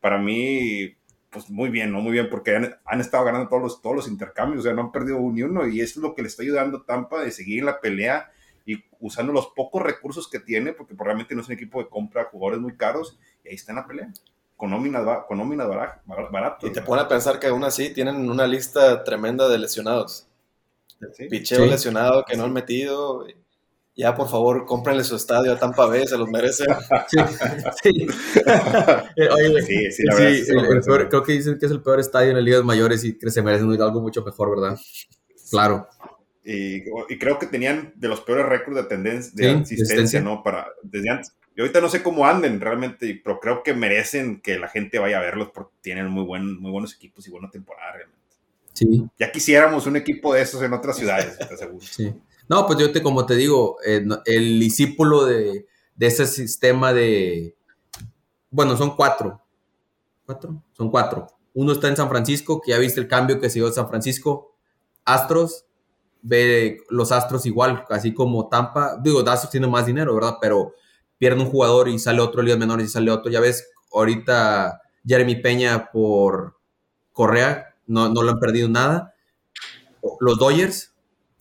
Speaker 3: para mí, pues muy bien, ¿no? Muy bien, porque han, estado ganando todos los, todos los intercambios, o sea, no han perdido ni uno, y eso es lo que le está ayudando a Tampa de seguir en la pelea y usando los pocos recursos que tiene, porque probablemente no es un equipo que compra jugadores muy caros, y ahí está en la pelea, con nóminas, con nóminas baratas.
Speaker 2: Y te pone a pensar que aún así tienen una lista tremenda de lesionados. Picheo lesionado que no han metido, ya por favor, cómprenle su estadio a Tampa Bay, se los merece. Sí, sí.
Speaker 1: Eh, oye, sí, sí, la verdad, creo que dicen que es el peor estadio en las ligas mayores y que se merecen algo mucho mejor, ¿verdad? Claro.
Speaker 3: Y, creo que tenían de los peores récords de, tendencia, de asistencia, ¿no? Para, desde antes. Y ahorita no sé cómo anden realmente, pero creo que merecen que la gente vaya a verlos porque tienen muy, buen, muy buenos equipos y buena temporada realmente. Sí. Ya quisiéramos un equipo de esos en otras ciudades, te aseguro.
Speaker 1: Sí. No, pues yo te, como te digo, eh, el discípulo de, ese sistema de. Bueno, son cuatro. ¿Cuatro? Son cuatro. Uno está en San Francisco, que ya viste el cambio que se dio en San Francisco. Astros, ve los Astros igual, así como Tampa. Digo, Astros tiene más dinero, ¿verdad? Pero pierde un jugador y sale otro ligas menores y sale otro. Ya ves, ahorita Jeremy Peña por Correa, no, no lo han perdido nada. Los Dodgers,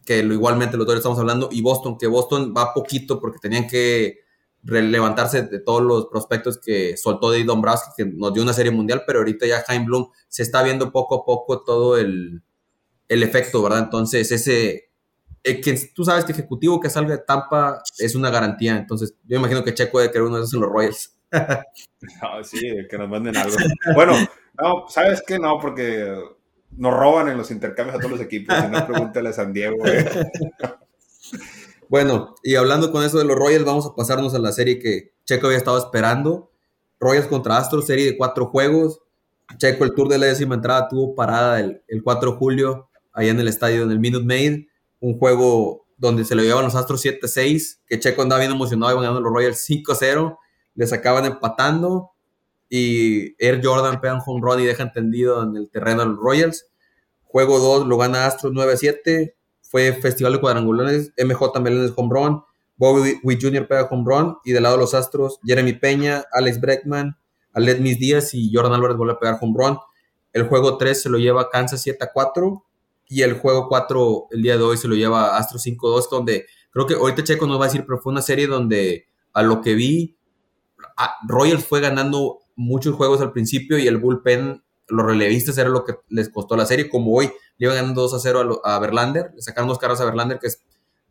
Speaker 1: que igualmente los Dodgers estamos hablando, y Boston, que Boston va poquito porque tenían que levantarse de todos los prospectos que soltó Dave Dombrowski, que nos dio una serie mundial, pero ahorita ya Jaime Bloom se está viendo poco a poco todo el, efecto, ¿verdad? Entonces, ese, eh, que tú sabes que ejecutivo que salga de Tampa es una garantía, entonces yo imagino que Checo debe querer uno de esos en los Royals.
Speaker 3: sí, que nos manden algo. Bueno, no, ¿sabes qué? No, porque nos roban en los intercambios a todos los equipos. Si no, pregúntale a San Diego.
Speaker 1: bueno, y hablando con eso de los Royals, vamos a pasarnos a la serie que Checo había estado esperando. Royals contra Astros, serie de cuatro juegos. Checo, el tour de la décima entrada, tuvo parada el, 4 de julio, allá en el estadio, en el Minute Maid. Un juego donde se lo llevaban los Astros 7-6, que Checo andaba bien emocionado, iban ganando los Royals 5-0, les acaban empatando y Air Jordan pega un home run y deja entendido en el terreno de los Royals. Juego 2 lo gana Astros 9-7. Fue Festival de Cuadrangulares. MJ Meléndez home run. Bobby Witt Jr. pega home run. Y del lado de los Astros, Jeremy Peña, Alex Breckman, Alet Mis Díaz y Jordan Álvarez vuelve a pegar home run. El juego 3 se lo lleva Kansas 7-4. Y el juego 4 el día de hoy se lo lleva Astros 5-2, donde creo que ahorita Checo nos va a decir, pero fue una serie donde a lo que vi, Royals fue ganando muchos juegos al principio y el bullpen, los relevistas era lo que les costó la serie, como hoy le iban ganando 2 a 0 a, Verlander, le sacaron dos carros a Verlander, que es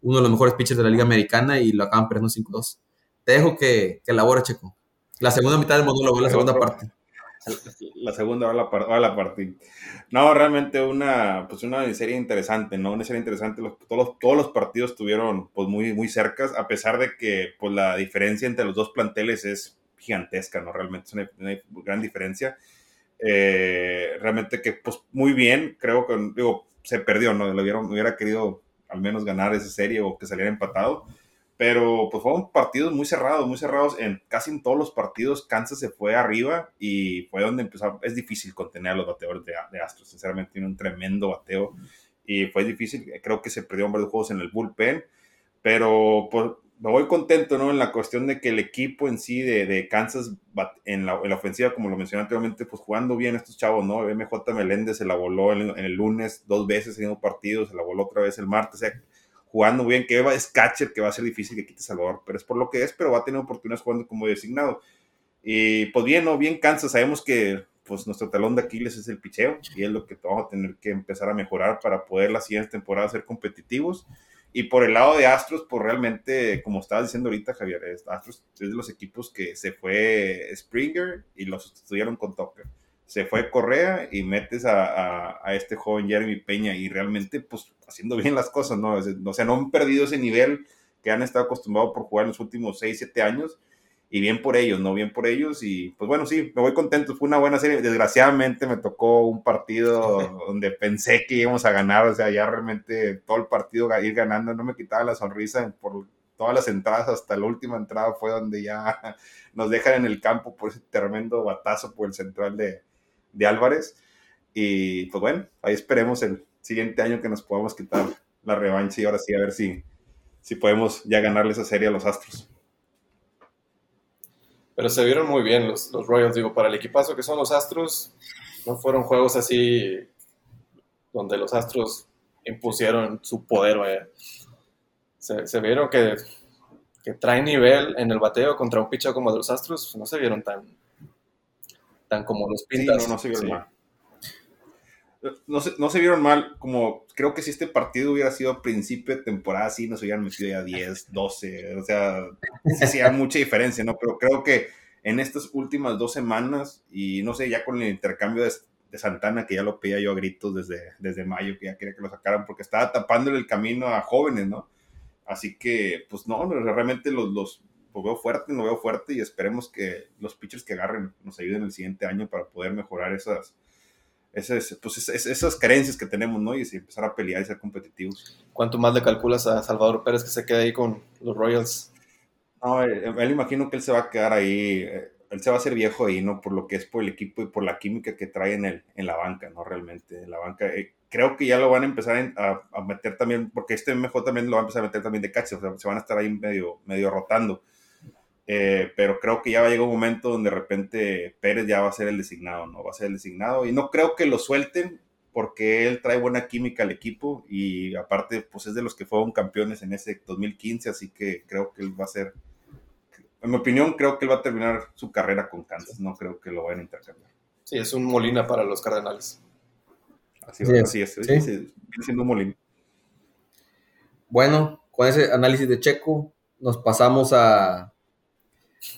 Speaker 1: uno de los mejores pitchers de la Liga Americana y lo acaban perdiendo 5-2. Te dejo que, que elabore, Checo. La segunda mitad del monólogo, la segunda parte.
Speaker 3: La segunda va a la, parte. No, realmente una, pues una serie interesante, ¿no? Una serie interesante. todos, los, todos los partidos estuvieron pues muy, muy cercas, a pesar de que pues la diferencia entre los dos planteles es gigantesca, ¿no? Realmente es una, gran diferencia. Eh, realmente que, pues, muy bien, creo que, digo, se perdió, ¿no? Lo hubiera querido al menos ganar esa serie o que saliera empatado. Pero pues fueron partidos muy cerrados, muy cerrados. En casi en todos los partidos, Kansas se fue arriba y fue donde empezó. Es difícil contener a los bateadores de, de Astros. Sinceramente, tiene un tremendo bateo y fue difícil. Creo que se par de juegos en el bullpen. Pero pues, me voy contento, ¿no? En la cuestión de que el equipo en sí de, de Kansas, en la, en la, ofensiva, como lo mencioné anteriormente, pues jugando bien estos chavos, ¿no? MJ Meléndez se la voló en, el lunes dos veces en un partido, se la voló otra vez el martes, o sea, jugando bien, que es catcher, que va a ser difícil que quite Salvador, pero es por lo que es, pero va a tener oportunidades jugando como designado. Y pues bien, ¿no? Bien Kansas, sabemos que pues nuestro talón de Aquiles es el picheo y es lo que vamos a tener que empezar a mejorar para poder la siguiente temporada ser competitivos y por el lado de Astros, pues realmente, como estabas diciendo ahorita, Javier, Astros es de los equipos que se fue Springer y lo sustituyeron con Tucker. Se fue Correa y metes a, a, este joven Jeremy Peña y realmente, pues, haciendo bien las cosas, ¿no? O sea, no han perdido ese nivel que han estado acostumbrados por jugar en los últimos 6, 7 años y bien por ellos, ¿no? Bien por ellos y pues bueno, sí, me voy contento, fue una buena serie, desgraciadamente me tocó un partido donde pensé que íbamos a ganar, o sea, ya realmente todo el partido ir ganando, no me quitaba la sonrisa por todas las entradas, hasta la última entrada fue donde ya nos dejan en el campo por ese tremendo batazo por el central de, de Álvarez y pues bueno, ahí esperemos el siguiente año que nos podamos quitar la revancha y ahora sí a ver si, si podemos ya ganarle esa serie a los Astros.
Speaker 2: Pero se vieron muy bien los, los Royals, digo, para el equipazo que son los Astros, no fueron juegos así donde los Astros impusieron su poder, Se, vieron que, que traen nivel en el bateo contra un pitcher como de los Astros, no se vieron tan, tan como los pintas.
Speaker 3: no, no se vieron no se, no se vieron mal, como creo que si este partido hubiera sido a principio de temporada, sí nos hubieran metido ya 10, 12, o sea, sí hacía mucha diferencia, ¿no? Pero creo que en estas últimas dos semanas, y no sé, ya con el intercambio de, de Santana, que ya lo pedía yo a gritos desde, desde mayo, que ya quería que lo sacaran, porque estaba tapándole el camino a jóvenes, ¿no? Así que, pues no, realmente los, los lo veo fuerte, lo veo fuerte y esperemos que los pitchers que agarren nos ayuden el siguiente año para poder mejorar esas, esas, pues esas carencias que tenemos, ¿no? Y empezar a pelear y ser competitivos.
Speaker 2: ¿Cuánto más le calculas a Salvador Pérez que se quede ahí con los Royals?
Speaker 3: No, eh, él, imagino que él se va a quedar ahí, eh, él se va a hacer viejo ahí, ¿no? Por lo que es por el equipo y por la química que trae en, el, en la banca, ¿no? Realmente, en la banca. Eh, creo que ya lo van a empezar a, meter también, porque este mejor también lo va a empezar a meter también de catcher, o sea, se van a estar ahí medio, medio rotando. Eh, pero creo que ya va a llegar un momento donde de repente Pérez ya va a ser el designado, ¿no? Va a ser el designado y no creo que lo suelten porque él trae buena química al equipo y aparte pues es de los que fueron campeones en ese 2015, así que creo que él va a ser, en mi opinión creo que él va a terminar su carrera con Kansas, no creo que lo vayan a intercambiar.
Speaker 2: Sí, es un Molina para los Cardenales.
Speaker 3: Así, así es, sí. viene siendo un Molina.
Speaker 1: Bueno, con ese análisis de Checo nos pasamos a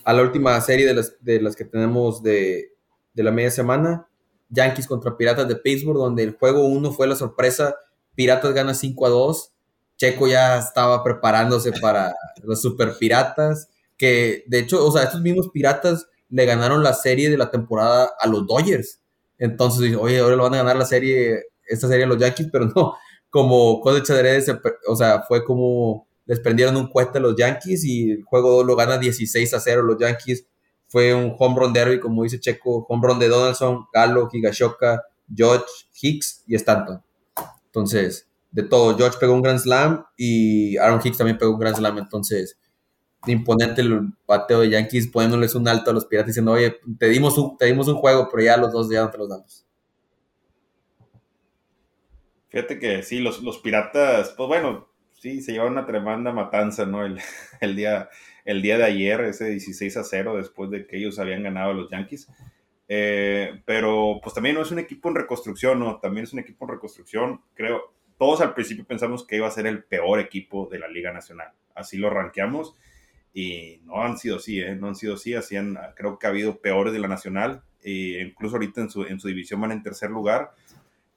Speaker 1: a la última serie de las, de las que tenemos de, de la media semana. Yankees contra Piratas de Pittsburgh, donde el juego 1 fue la sorpresa. Piratas gana 5 a 2. Checo ya estaba preparándose para los Super Piratas, que de hecho, o sea, estos mismos Piratas le ganaron la serie de la temporada a los Dodgers. Entonces, oye, ahora lo van a ganar la serie, esta serie a los Yankees, pero no, como cosecha de o sea, fue como les prendieron un cuete a los Yankees y el juego 2 lo gana 16 a 0 los Yankees. Fue un home run derby, como dice Checo, home run de Donaldson, Galo, Higashoka, George, Hicks y Stanton. Entonces, de todo, George pegó un Grand Slam y Aaron Hicks también pegó un Grand Slam. Entonces, imponente el bateo de Yankees poniéndoles un alto a los Piratas diciendo, oye, te dimos un, te dimos un juego, pero ya los dos ya no te los damos.
Speaker 3: Fíjate que sí, los, los Piratas, pues bueno, sí, se lleva una tremenda matanza, ¿no? El, el, día, el día de ayer, ese 16 a 0, después de que ellos habían ganado a los Yankees. Eh, pero pues también no es un equipo en reconstrucción, ¿no? También es un equipo en reconstrucción. Creo, todos al principio pensamos que iba a ser el peor equipo de la Liga Nacional. Así lo rankeamos y no han sido así, ¿eh? No han sido así. así han, creo que ha habido peores de la Nacional. E incluso ahorita en su, en su división van en tercer lugar.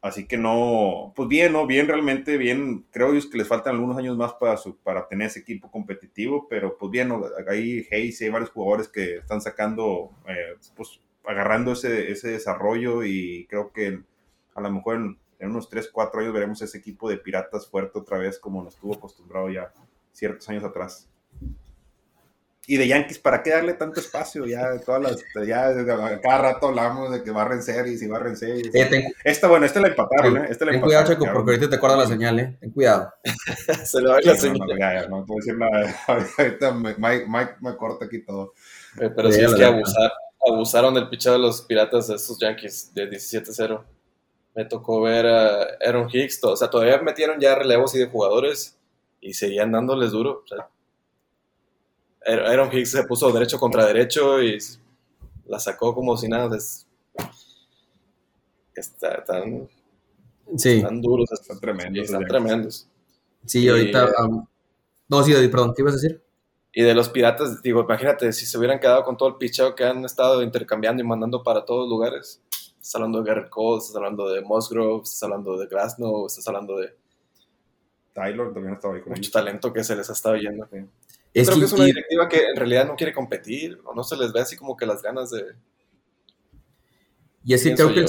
Speaker 3: Así que no, pues bien, ¿no? Bien, realmente bien. Creo que les faltan algunos años más para, su, para tener ese equipo competitivo, pero pues bien, ¿no? hay Hayes hay varios jugadores que están sacando, eh, pues agarrando ese, ese desarrollo y creo que a lo mejor en, en, unos 3, 4 años veremos ese equipo de piratas fuerte otra vez como nos estuvo acostumbrado ya ciertos años atrás. Y de Yankees, ¿para qué darle tanto espacio? Ya, todas las, ya cada rato hablamos de que barren series y barren series. Eh, esta, bueno, esta la empataron, ¿eh? Esta la
Speaker 1: ten cuidado, Checo, porque ahorita te acuerdas la señal, ¿eh? Ten cuidado.
Speaker 2: Se le va la señal.
Speaker 3: No, ya, ya, no te voy a decir nada. Ahorita Mike, Mike me corta aquí todo.
Speaker 2: Eh, pero sí, es que abusar, abusaron del pichado de los piratas de estos Yankees de 17-0. Me tocó ver a Aaron Hicks, o sea, todavía metieron ya relevos y de jugadores y seguían dándoles duro. O sea, Aaron Hicks se puso derecho contra derecho y la sacó como si nada. Es, está tan,
Speaker 1: sí.
Speaker 2: están duros,
Speaker 3: están tremendos.
Speaker 2: Están tremendos.
Speaker 1: Sí, ahorita. Um, no, sí, perdón, ¿qué ibas a decir?
Speaker 2: Y de los piratas, digo, imagínate, si se hubieran quedado con todo el picheo que han estado intercambiando y mandando para todos lugares. Estás hablando de Garrett Cole, estás hablando de Musgrove, estás hablando de Grasno, estás hablando de.
Speaker 3: Taylor también estaba ahí
Speaker 2: con Mucho talento que se les ha estado yendo. Es Creo que, es una directiva que en realidad no quiere competir, o no se les ve así como que las ganas de...
Speaker 1: Y es que creo que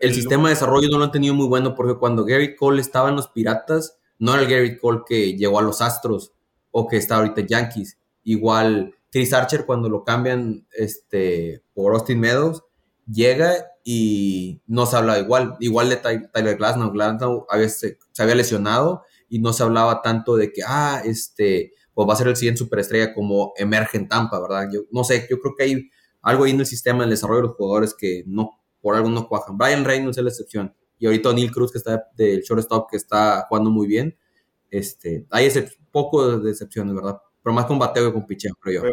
Speaker 1: el, sistema de desarrollo no lo han tenido muy bueno, porque cuando Gary Cole estaba en los Piratas, no era el Gary Cole que llegó a los Astros, o que está ahorita en Yankees. Igual Chris Archer cuando lo cambian este, por Austin Meadows, llega y no se habla igual. Igual de Tyler Glasnow. Glasnow se, se había lesionado y no se hablaba tanto de que, ah, este pues va a ser el siguiente superestrella como emerge en Tampa, ¿verdad? Yo no sé, yo creo que hay algo ahí en el sistema, en el desarrollo de los jugadores que no, por algo no cuajan. Brian Reynolds es la excepción. Y ahorita Neil Cruz, que está del shortstop, que está jugando muy bien. Este, hay poco de excepciones, ¿verdad? Pero más con bateo que con picheo, creo yo.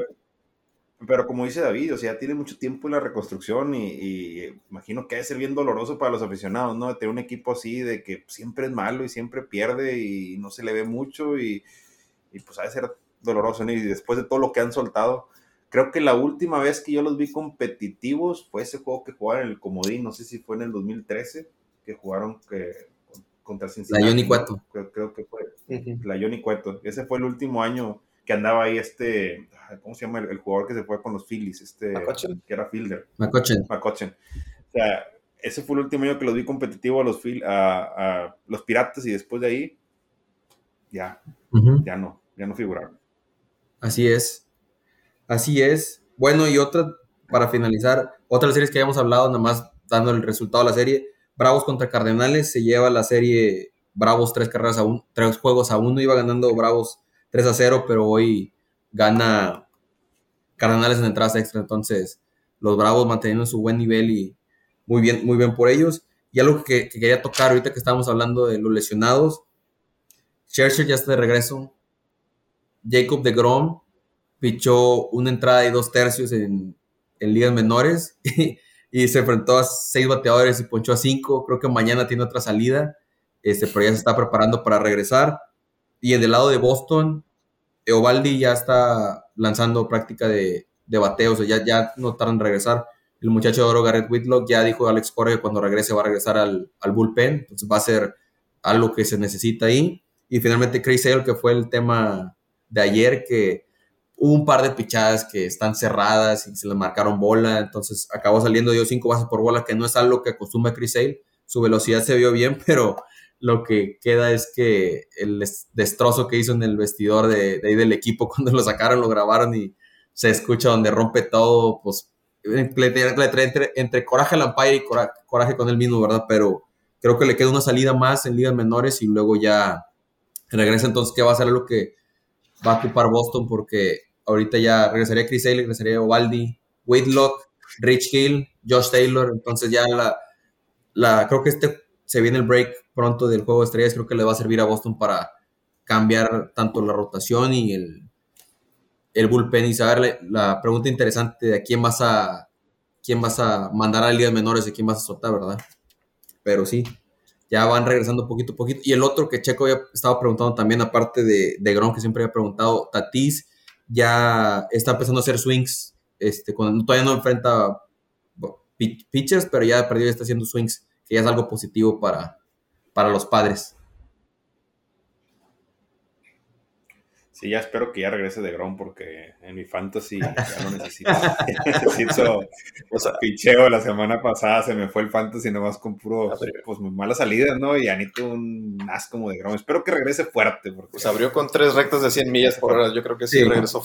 Speaker 3: Pero como dice David, o sea, tiene mucho tiempo en la reconstrucción y, imagino que debe ser bien doloroso para los aficionados, ¿no? Tener un equipo así de que siempre es malo y siempre pierde y no se le ve mucho y, y pues ha de ser doloroso, ¿no? Y después de todo lo que han soltado, creo que la última vez que yo los vi competitivos fue ese juego que jugaron en el Comodín, no sé si fue en el 2013, que jugaron que, contra Cincinnati.
Speaker 1: La Johnny Cueto.
Speaker 3: Creo, que fue la Johnny Cueto. Ese fue el último año que andaba ahí este, ¿cómo se llama? El, jugador que se fue con los Phillies, este, que era fielder.
Speaker 1: McCutcheon.
Speaker 3: McCutcheon. O sea, ese fue el último año que los vi competitivo a los, a, los Piratas y después de ahí, ya, ya no, ya no figuraron.
Speaker 1: Así es. Así es. Bueno, y otra, para finalizar, otra series que habíamos hablado, nada más dando el resultado de la serie, Bravos contra Cardenales, se lleva la serie Bravos tres carreras a un, tres juegos a uno, iba ganando Bravos 3 a 0, pero hoy gana Cardenales en entradas extra. Entonces, los Bravos manteniendo su buen nivel y muy bien, muy bien por ellos. Y algo que, quería tocar ahorita que estábamos hablando de los lesionados. Scherzer ya está de regreso. Jacob de Grom pichó una entrada y dos tercios en, en ligas menores y, se enfrentó a seis bateadores y ponchó a cinco. Creo que mañana tiene otra salida, este, pero ya se está preparando para regresar. Y en el lado de Boston, Eovaldi ya está lanzando práctica de, de bateo, o sea, ya, ya no tardan en regresar. El muchacho de oro Garrett Whitlock ya dijo a Alex Cora que cuando regrese va a regresar al, al, bullpen, entonces va a ser algo que se necesita ahí. Y finalmente Chris Sale, que fue el tema de ayer, que hubo un par de pichadas que están cerradas y se le marcaron bola, entonces acabó saliendo dio cinco bases por bola, que no es algo que acostumbra Chris Sale. Su velocidad se vio bien, pero lo que queda es que el destrozo que hizo en el vestidor de, ahí del equipo cuando lo sacaron, lo grabaron y se escucha donde rompe todo, pues entre, entre, coraje al umpire y coraje, con él mismo, ¿verdad? Pero creo que le queda una salida más en ligas menores y luego ya regresa entonces, ¿qué va a ser lo que va a ocupar Boston? Porque ahorita ya regresaría Chris Haley, regresaría Ovaldi, Whitlock, Rich Hill, Josh Taylor, entonces ya la, creo que este se viene el break pronto del juego de estrellas, creo que le va a servir a Boston para cambiar tanto la rotación y el, el bullpen. Y saberle la pregunta interesante de a quién vas a quién vas a mandar a ligas menores y quién vas a soltar, ¿verdad? Pero sí, ya van regresando poquito a poquito. Y el otro que Checo había estado preguntando también, aparte de, de Gron, que siempre había preguntado, Tatis ya está empezando a hacer swings, este, cuando todavía no enfrenta pitchers, pero ya perdió y está haciendo swings que ya es algo positivo para, para los padres.
Speaker 3: Sí, ya espero que ya regrese de Grom porque en mi fantasy ya lo necesito. necesito o sea, picheo la semana pasada, se me fue el fantasy nomás con puro, pues malas salidas, ¿no? Y ya necesito un as como de Grom. Espero que regrese fuerte. Porque...
Speaker 2: Pues abrió con tres rectos de 100 millas por hora, yo creo que sí, regresó.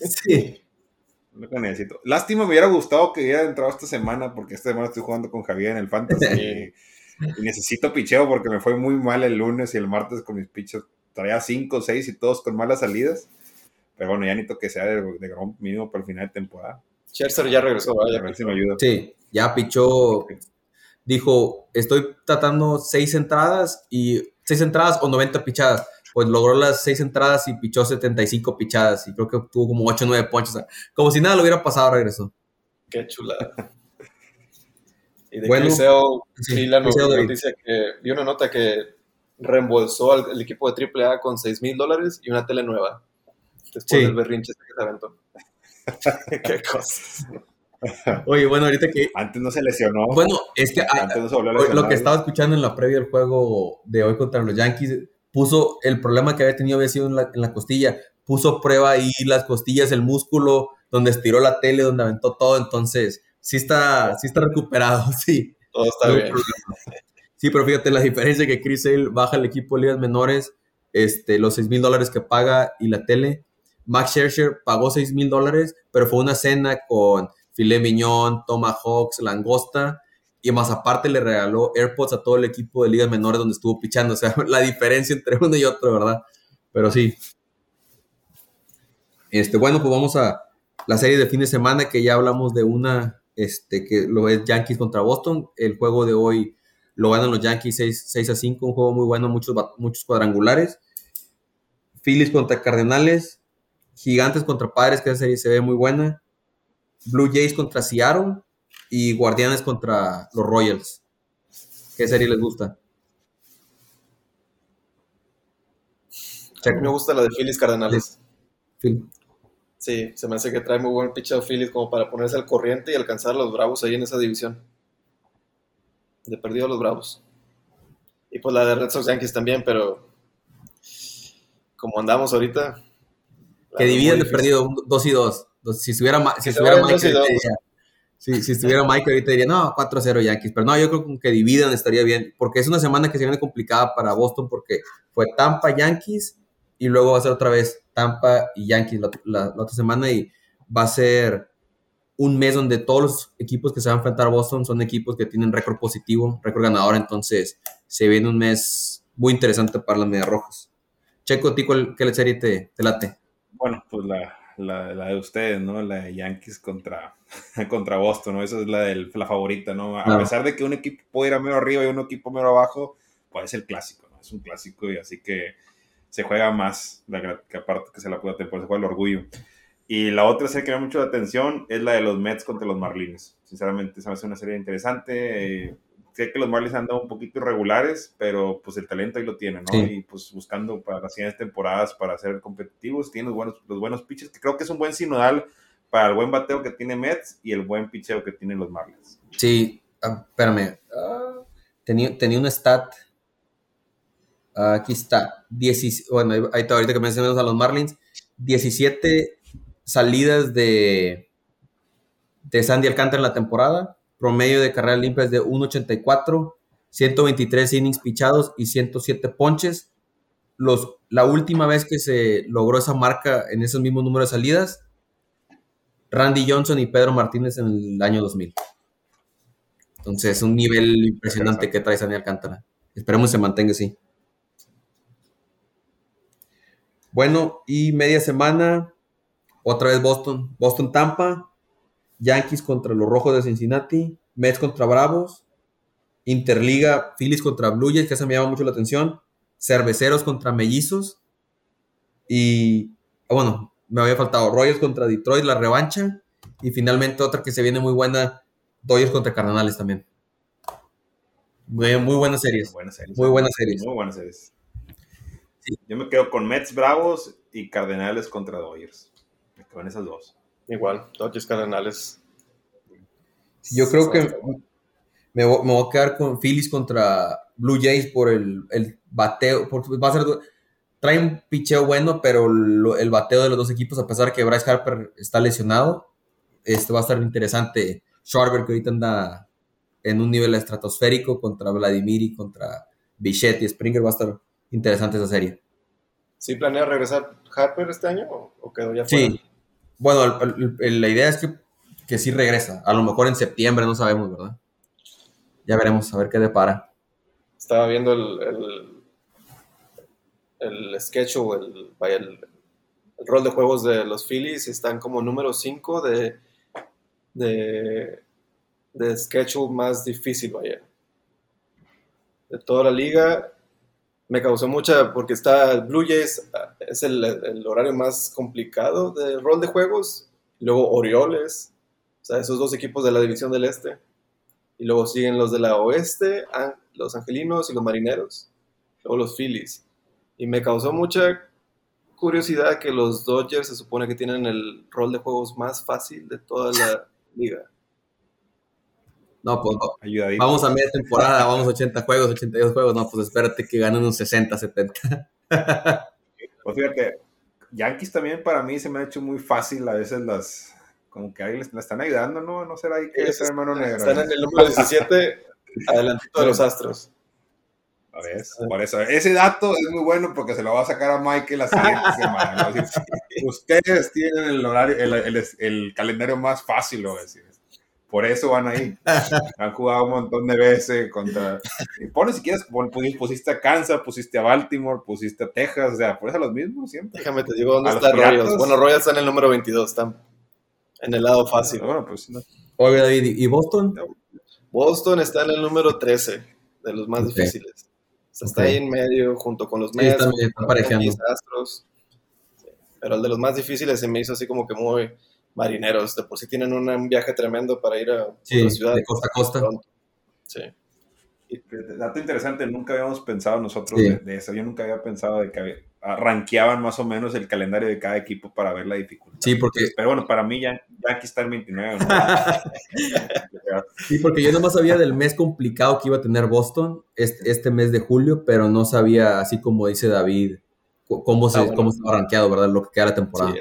Speaker 3: sí. Lo que necesito. Lástima, me hubiera gustado que hubiera entrado esta semana, porque esta semana estoy jugando con Javier en el Fantasy. y, necesito picheo porque me fue muy mal el lunes y el martes con mis pichos. Traía 5, 6 y todos con malas salidas. Pero bueno, ya necesito que sea de, de mínimo para el final de temporada.
Speaker 2: Scherzer ya regresó,
Speaker 3: A ver si me ayuda.
Speaker 1: Sí, ya pichó. Dijo, estoy tratando 6 entradas y 6 entradas o 90 pichadas pues logró las seis entradas y pichó 75 pichadas y creo que tuvo como 8 o 9 ponches. como si nada le hubiera pasado, regresó.
Speaker 2: Qué chulada. Y de bueno, sí, la noticia que vi una nota que reembolsó al equipo de AAA con 6 mil dólares y una tele nueva. Después del berrinche que se aventó. Qué cosas.
Speaker 1: Oye, bueno, ahorita que.
Speaker 3: Antes no se lesionó.
Speaker 1: Bueno, es que ah, lo que estaba escuchando en la previa del juego de hoy contra los Yankees, puso el problema que había tenido había sido en la, costilla, puso prueba ahí las costillas, el músculo, donde estiró la tele, donde aventó todo, entonces sí está, sí está recuperado, sí.
Speaker 2: Todo está bien.
Speaker 1: Sí, pero fíjate la diferencia que Chris Sale baja el equipo de ligas menores, este, los 6 mil dólares que paga y la tele. Max Scherzer pagó 6 mil dólares, pero fue una cena con filet mignon, tomahawks, langosta, y más aparte le regaló AirPods a todo el equipo de ligas menores donde estuvo pichando. O sea, la diferencia entre uno y otro, ¿verdad? Pero sí. Este, bueno, pues vamos a la serie de fin de semana que ya hablamos de una, este, que lo es Yankees contra Boston. El juego de hoy lo ganan los Yankees 6, a 5, un juego muy bueno, muchos, muchos cuadrangulares. Phillies contra Cardenales, Gigantes contra Padres, que esa serie se ve muy buena. Blue Jays contra Seattle y Guardianes contra los Royals. ¿Qué serie les gusta?
Speaker 2: A mí me gusta la de Phillies Cardenales.
Speaker 1: Phil.
Speaker 2: Sí, se me hace que trae muy buen pitcher Phillies como para ponerse al corriente y alcanzar a los Bravos ahí en esa división. De perdido a los Bravos. Y pues la de Red Sox Yankees también, pero como andamos ahorita.
Speaker 1: Que dividen de perdido un- dos y dos. Dos- Si estuviera, si estuviera Mike, diría- si, si estuviera Mike ahorita diría, no, 4-0 Yankees. Pero no, yo creo que que dividan estaría bien. Porque es una semana que se viene complicada para Boston porque fue Tampa, Yankees y luego va a ser otra vez Tampa y Yankees la, la- la otra semana y va a ser un mes donde todos los equipos que se van a enfrentar a Boston son equipos que tienen récord positivo, récord ganador. Entonces se viene un mes muy interesante para las Medias Rojas. Checo, ¿a ti cuál- qué serie te, te late?
Speaker 3: Bueno, pues la, la, la de ustedes, ¿no? La de Yankees contra, contra Boston, ¿no? Esa es la, del, la favorita, ¿no? A
Speaker 1: Claro.
Speaker 3: pesar de que un equipo puede ir a medio arriba y un equipo medio abajo, pues es el clásico, ¿no? Es un clásico y así que se juega más, la, que aparte que se la pueda temporada, se juega el orgullo. Y la otra serie que me da mucho la atención es la de los Mets contra los Marlins. Sinceramente, se me hace una serie interesante. eh, sé que los Marlins andan un poquito irregulares, pero pues el talento ahí lo tienen, ¿no?
Speaker 1: Sí.
Speaker 3: Y pues buscando para las siguientes temporadas para ser competitivos, tienen los buenos, los buenos pitchers, que creo que es un buen sinodal para el buen bateo que tiene Mets y el buen picheo que tienen los Marlins.
Speaker 1: Sí, ah, espérame. Ah, tenía, tenía un stat. Ah, aquí está. 10 bueno, ahí- ahí está, ahorita que mencionamos a los Marlins. 17 salidas de, de Sandy Alcántara en la temporada. Promedio de carreras limpias de 1.84. 123 innings pichados y 107 ponches. Los, la última vez que se logró esa marca en esos mismos números de salidas, Randy Johnson y Pedro Martínez en el año 2000. Entonces, un nivel impresionante que trae Sandy Alcántara. Esperemos se mantenga así. Bueno, y media semana, otra vez Boston. Boston Tampa, Yankees contra los Rojos de Cincinnati, Mets contra Bravos, Interliga, Phillies contra Blue Jays, que esa me llama mucho la atención, Cerveceros contra Mellizos, y, ah, bueno, me había faltado Royals contra Detroit, la revancha, y finalmente otra que se viene muy buena, Dodgers contra Cardenales también. Muy, muy buenas series.
Speaker 3: Buenas series.
Speaker 1: Muy buenas series.
Speaker 3: Muy buenas series. Yo me quedo con Mets Bravos y Cardenales contra Dodgers. Quedo en esas dos.
Speaker 2: Igual, Dodgers Cardenales.
Speaker 1: Yo creo que me voy, me voy a quedar con Phillies contra Blue Jays por el, el bateo. Va a ser, trae un picheo bueno, pero lo- el bateo de los dos equipos, a pesar de que Bryce Harper está lesionado, este va a estar interesante. Schwarber, que ahorita anda en un nivel estratosférico contra Vladimir y contra Bichette y Springer, va a estar interesante esa serie.
Speaker 2: ¿Sí planea regresar Harper este año o, o quedó ya
Speaker 1: Sí. Bueno, la idea es que, que sí regresa. A lo mejor en septiembre, no sabemos, ¿verdad? Ya veremos, a ver qué depara.
Speaker 2: Estaba viendo el, el, el sketch o el, el, rol de juegos de los Phillies están como número 5 de, de, de schedule más difícil, vaya. De toda la liga. Me causó mucha, porque está Blue Jays, ah, es el, horario más complicado de rol de juegos. Luego Orioles, o sea, esos dos equipos de la división del Este. Y luego siguen los de la Oeste, an- los Angelinos y los Marineros. Luego los Phillies. Y me causó mucha curiosidad que los Dodgers se supone que tienen el rol de juegos más fácil de toda la liga.
Speaker 1: No, pues va-
Speaker 3: Ayudadito.
Speaker 1: vamos a media temporada, vamos a 80 juegos, 82 juegos. No, pues espérate que ganen unos 60, 70.
Speaker 3: Pues fíjate, Yankees también para mí se me ha hecho muy fácil a veces las. Como que ahí les, les están ayudando, ¿no? No será ahí que es hermano negro.
Speaker 2: Están en el número 17, adelantito de los Astros.
Speaker 3: A ver, por eso. Ese dato es muy bueno porque se lo va a sacar a Michael la siguiente semana. ¿no? Así, Ustedes tienen el horario, el, el- el calendario más fácil, lo voy a decir. Por eso van ahí. Han jugado un montón de veces contra. y Pone si quieres, pusiste a Kansas, pusiste a Baltimore, pusiste a Texas, o sea, por eso los mismos siempre.
Speaker 2: Déjame te digo dónde
Speaker 3: A
Speaker 2: está Royals. Bueno, Royals está en el número 22, están en el lado fácil.
Speaker 3: Bueno, pues no.
Speaker 1: Oye, David, ¿y Boston?
Speaker 2: Boston está en el número 13 de los más
Speaker 1: Ok.
Speaker 2: difíciles. O sea, está ahí en medio junto con los
Speaker 1: Sí,
Speaker 2: Mets,
Speaker 1: están-
Speaker 2: junto
Speaker 1: están
Speaker 2: con los Astros. Sí. Pero el de los más difíciles se me hizo así como que muy marineros. De por sí tienen un, viaje tremendo para ir a
Speaker 1: la ciudad. De costa a costa.
Speaker 2: Sí.
Speaker 3: Dato interesante, nunca habíamos pensado nosotros de, eso. Yo nunca había pensado de que arranqueaban más o menos el calendario de cada equipo para ver la dificultad.
Speaker 1: Sí, porque.
Speaker 3: Pero bueno, para mí ya, ya aquí está el 29.
Speaker 1: sí, porque yo nomás sabía del mes complicado que iba a tener Boston este, este mes de julio, pero no sabía, así como dice David, cómo se, ah, cómo se ha arranqueado, ¿verdad? Lo que queda la temporada.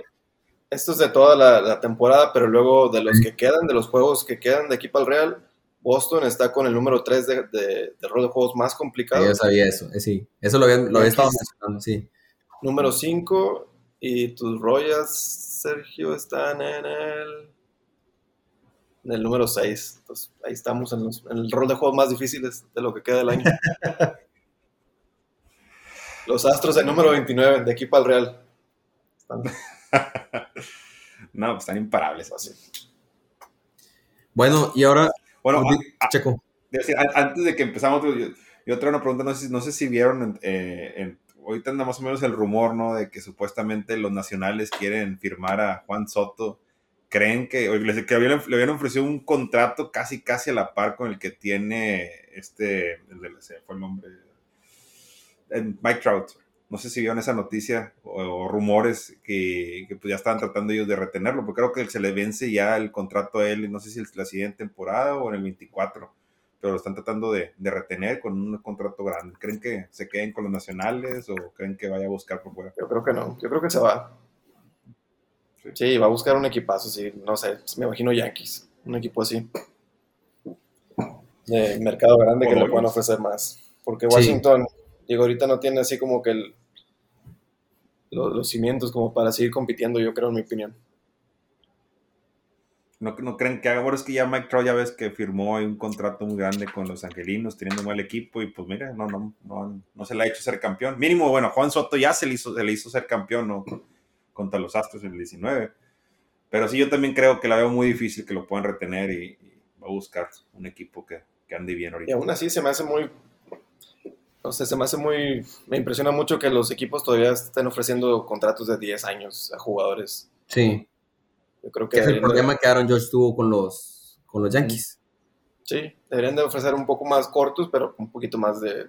Speaker 2: Esto es de toda la, temporada, pero luego de los que quedan, de los juegos que quedan de equipo al Real, Boston está con el número 3 de, de, rol de juegos más complicado.
Speaker 1: yo sabía eso, eh, sí. Eso lo había, lo estado mencionando, sí.
Speaker 2: Número 5 y tus Royals, Sergio, están en el, en el número 6. Entonces, ahí estamos en, en, el rol de juegos más difíciles de lo que queda del año. Los Astros el número 29, de equipo al Real.
Speaker 3: no, pues están imparables. Así.
Speaker 1: Bueno, y ahora
Speaker 3: bueno, Checo. antes de que empezamos, yo, yo traigo una pregunta, no sé, no sé si vieron, eh, ahorita anda más o menos el rumor, ¿no? De que supuestamente los nacionales quieren firmar a Juan Soto. ¿Creen que, que le, habían ofrecido un contrato casi, casi a la par con el que tiene este, el, fue el nombre, Mike Trout? No sé si vieron esa noticia o, rumores que, pues ya estaban tratando ellos de retenerlo, porque creo que se le vence ya el contrato a él, no sé si es la siguiente temporada o en el 24, pero lo están tratando de, retener con un contrato grande. ¿Creen que se queden con los nacionales o creen que vaya a buscar por fuera?
Speaker 2: Yo creo que no, yo creo que se va. Sí, va a buscar un equipazo, sí, no sé, me imagino Yankees, un equipo así. De mercado grande que le puedan ofrecer más. Porque Washington, digo, ahorita no tiene así como que el, los, cimientos como para seguir compitiendo, yo creo, en mi opinión.
Speaker 3: No, no creen que haga, bueno, es que ya Mike Trout ya ves que firmó un contrato muy grande con los angelinos, teniendo un mal equipo, y pues mira, no, no, no, no se le ha hecho ser campeón. Mínimo, bueno, Juan Soto ya se le hizo, se le hizo ser campeón, ¿no? Contra los Astros en el 19. Pero sí, yo también creo que la veo muy difícil que lo puedan retener y, va a buscar un equipo que, que ande bien ahorita.
Speaker 2: Y aún así se me hace muy no sé, se me hace muy. Me impresiona mucho que los equipos todavía estén ofreciendo contratos de 10 años a jugadores.
Speaker 1: Sí. Yo creo que. Es el problema que Aaron George tuvo con los, con los Yankees.
Speaker 2: Sí, deberían de ofrecer un poco más cortos, pero un poquito más de,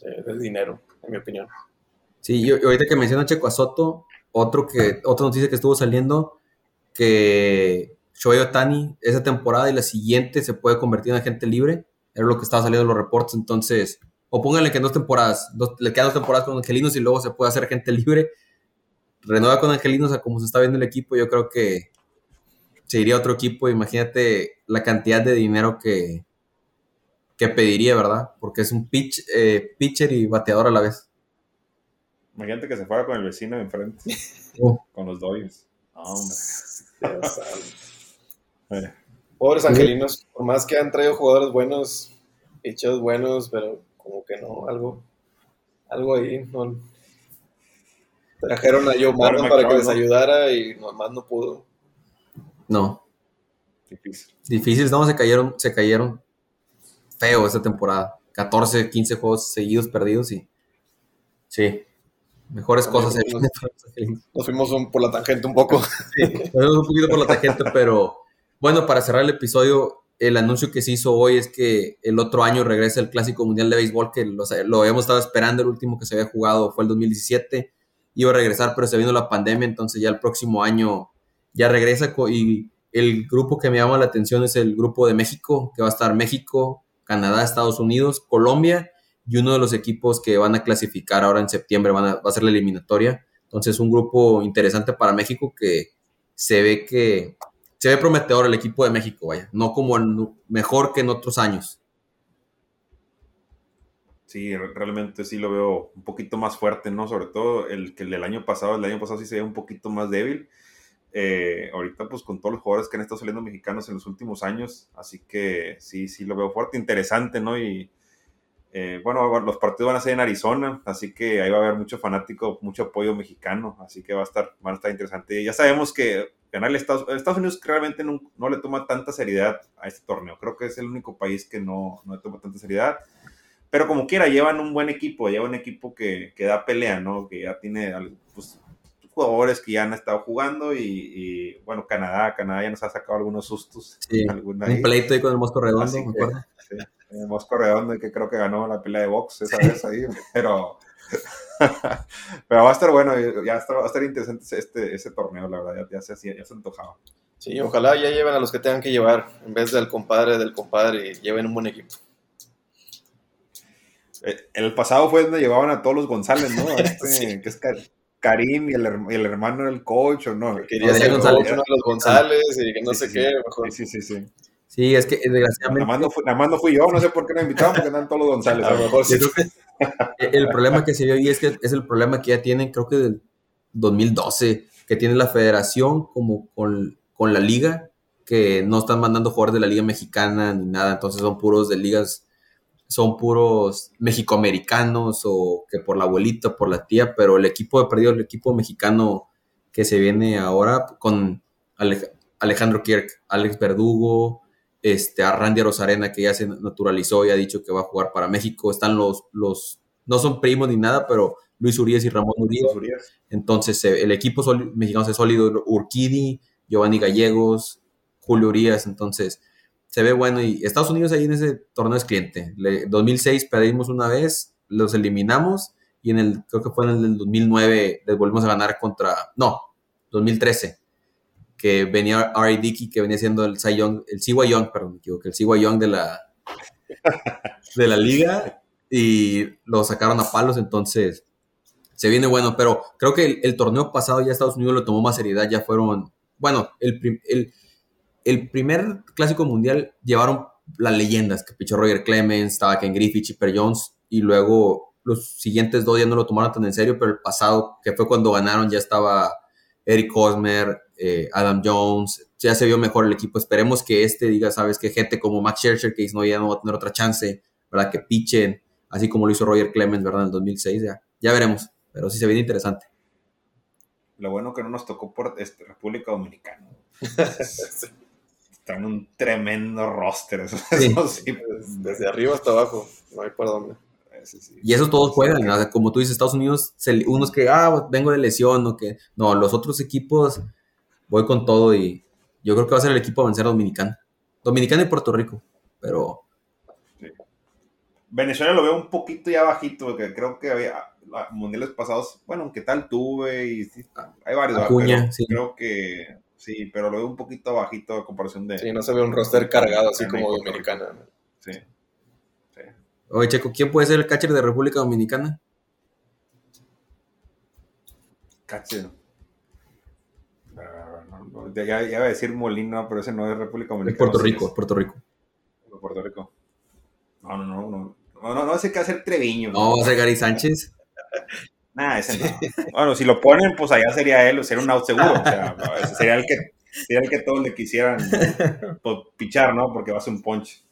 Speaker 2: de, dinero, en mi opinión.
Speaker 1: Sí, y ahorita que menciona Checo a Soto, otro que, otra noticia que estuvo saliendo, que Shohei Otani esa temporada y la siguiente se puede convertir en agente libre, era lo que estaba saliendo en los reportes, entonces o pónganle que en dos temporadas, le quedan dos temporadas con Angelinos y luego se puede hacer gente libre. Renueva con Angelinos a como se está viendo el equipo, yo creo que se iría a otro equipo. Imagínate la cantidad de dinero que, que pediría, ¿verdad? Porque es un pitch, eh, pitcher y bateador a la vez.
Speaker 3: Imagínate que se fuera con el vecino de enfrente, oh. con los Dodgers. hombre.
Speaker 2: Pobres angelinos, por más que han traído jugadores buenos, hechos buenos, pero como que no, algo, algo ahí, no. Trajeron a Joe Martin para que les ayudara y nomás no pudo.
Speaker 1: No. Difícil. Difícil, no, se cayeron, se cayeron feo esta temporada. 14, 15 juegos seguidos perdidos y sí, mejores cosas.
Speaker 2: Nos fuimos, por la tangente un poco.
Speaker 1: Sí, nos fuimos un poquito por la tangente, pero bueno, para cerrar el episodio, el anuncio que se hizo hoy es que el otro año regresa el Clásico Mundial de Béisbol, que lo, habíamos estado esperando, el último que se había jugado fue el 2017, iba a regresar, pero se vino la pandemia, entonces ya el próximo año ya regresa y el grupo que me llama la atención es el grupo de México, que va a estar México, Canadá, Estados Unidos, Colombia y uno de los equipos que van a clasificar ahora en septiembre van a, va a ser la eliminatoria. Entonces un grupo interesante para México que se ve que se ve prometedor el equipo de México, vaya, no como el mejor que en otros años.
Speaker 3: Sí, realmente sí lo veo un poquito más fuerte, ¿no? Sobre todo el que el del año pasado, el año pasado sí se ve un poquito más débil. Eh, ahorita pues con todos los jugadores que han estado saliendo mexicanos en los últimos años, así que sí, sí lo veo fuerte, interesante, ¿no? Y eh, bueno, los partidos van a ser en Arizona, así que ahí va a haber mucho fanático, mucho apoyo mexicano, así que va a estar, va a estar interesante. Ya sabemos que ganar Estados, Estados Unidos realmente no, le toma tanta seriedad a este torneo. Creo que es el único país que no, no le toma tanta seriedad. Pero como quiera, llevan un buen equipo, llevan un equipo que, que da pelea, ¿no? Que ya tiene, pues, jugadores que ya han estado jugando y, bueno, Canadá, Canadá ya nos ha sacado algunos sustos.
Speaker 1: Sí, un pleito ahí con el Mosco Redondo, me acuerdo.
Speaker 3: Sí, el Mosco Redondo que creo que ganó la pelea de box esa vez ahí, pero... pero va a estar bueno, ya va a estar interesante este, ese torneo, la verdad, ya, se, ya se antojaba.
Speaker 2: Sí, ojalá ya lleven a los que tengan que llevar, en vez del compadre del compadre, y lleven un buen equipo.
Speaker 3: Eh, el pasado fue donde llevaban a todos los González, ¿no? Este, que es Karim y el, el, hermano del coach, ¿o no?
Speaker 2: Quería ser González. uno de los González y que no sé qué. Mejor.
Speaker 3: Sí, sí, sí.
Speaker 1: Sí, es que desgraciadamente.
Speaker 3: Nada más, no fui, yo, no sé por qué me invitaron, porque andan todos los González. A lo mejor sí.
Speaker 1: El problema que se vio ahí es que es el problema que ya tienen, creo que del 2012, que tiene la federación como con, con la liga, que no están mandando jugadores de la liga mexicana ni nada, entonces son puros de ligas son puros mexicoamericanos o que por la abuelita, por la tía, pero el equipo de perdido, el equipo mexicano que se viene ahora con Alejandro Kirk, Alex Verdugo, este, a Randy Rosarena que ya se naturalizó y ha dicho que va a jugar para México. Están los, los no son primos ni nada, pero Luis Urias y Ramón Urias. Entonces el equipo mexicano es sólido, Urquidi, Giovanni Gallegos, Julio Urias, entonces se ve bueno y Estados Unidos ahí en ese torneo es cliente. Le, 2006 perdimos una vez, los eliminamos y en el, creo que fue en el 2009 les volvimos a ganar contra, no, 2013, que venía R.A. Dickey, que venía siendo el Cy Young, el Siwa Young, perdón, me equivoqué, el Siwa Young de la, de la liga y lo sacaron a palos, entonces se viene bueno, pero creo que el, torneo pasado ya Estados Unidos lo tomó más seriedad, ya fueron, bueno, el, el el primer clásico mundial llevaron las leyendas, que pichó Roger Clemens, estaba Ken Griffith, Chipper Jones, y luego los siguientes dos ya no lo tomaron tan en serio, pero el pasado, que fue cuando ganaron, ya estaba Eric Hosmer, eh, Adam Jones, ya se vio mejor el equipo. Esperemos que este diga, sabes, que gente como Max Scherzer, que no, ya no va a tener otra chance, ¿verdad? Que pichen, así como lo hizo Roger Clemens, ¿verdad? En el 2006, ya, ya veremos, pero sí se viene interesante.
Speaker 3: Lo bueno que no nos tocó por este, República Dominicana. en un tremendo roster. Eso,
Speaker 2: sí. Desde arriba hasta abajo, no hay por dónde.
Speaker 1: Y eso todos juegan, como tú dices, Estados Unidos, unos que, ah, vengo de lesión o que, no, los otros equipos, voy con todo y yo creo que va a ser el equipo a vencer a Dominicana. Dominicana y Puerto Rico, pero...
Speaker 3: Venezuela lo veo un poquito ya bajito, porque creo que había mundiales pasados, bueno, ¿qué tal tuve? Y hay varios,
Speaker 1: Acuña,
Speaker 3: creo que Sí, pero lo veo un poquito bajito a comparación de.
Speaker 2: Sí, no se ve un roster cargado así como Dominicana.
Speaker 3: Sí. sí.
Speaker 1: Oye, Checo, ¿quién puede ser el catcher de República Dominicana?
Speaker 3: Catcher. Uh, ya, iba a decir Molina, pero ese no es República Dominicana.
Speaker 1: Es Puerto Rico, es Puerto Rico.
Speaker 3: Puerto Rico. No, no, no, no. No, no, no sé qué hacer Treviño.
Speaker 1: No, va a ser Gary Sánchez.
Speaker 3: Nah, ese no. Bueno, si lo ponen, pues allá sería él, sería un out seguro. O sea, sería el que, sería el que todos le quisieran pues, pichar, ¿no? Porque va a ser un punch.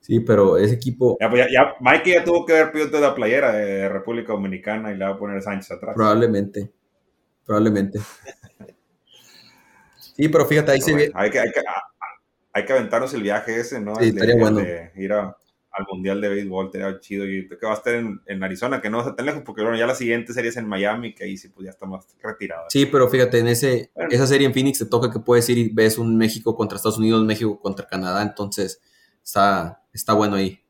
Speaker 1: Sí, pero ese equipo.
Speaker 3: Ya, pues ya, Mike ya tuvo que haber pedido la playera de República Dominicana y le va a poner Sánchez atrás.
Speaker 1: Probablemente. Probablemente. Sí, pero fíjate, ahí se ve.
Speaker 3: Hay que, hay, que, hay que aventarnos el viaje ese, ¿no?
Speaker 1: Sí, estaría bueno.
Speaker 3: ir a, al Mundial de Béisbol, sería chido. Y que va a estar en, Arizona, que no va a estar tan lejos, porque bueno, ya la siguiente serie es en Miami, que ahí sí pues ya está más retirado.
Speaker 1: Sí, pero fíjate, en ese, esa serie en Phoenix te toca que puedes ir y ves un México contra Estados Unidos, México contra Canadá, entonces está, está bueno ahí.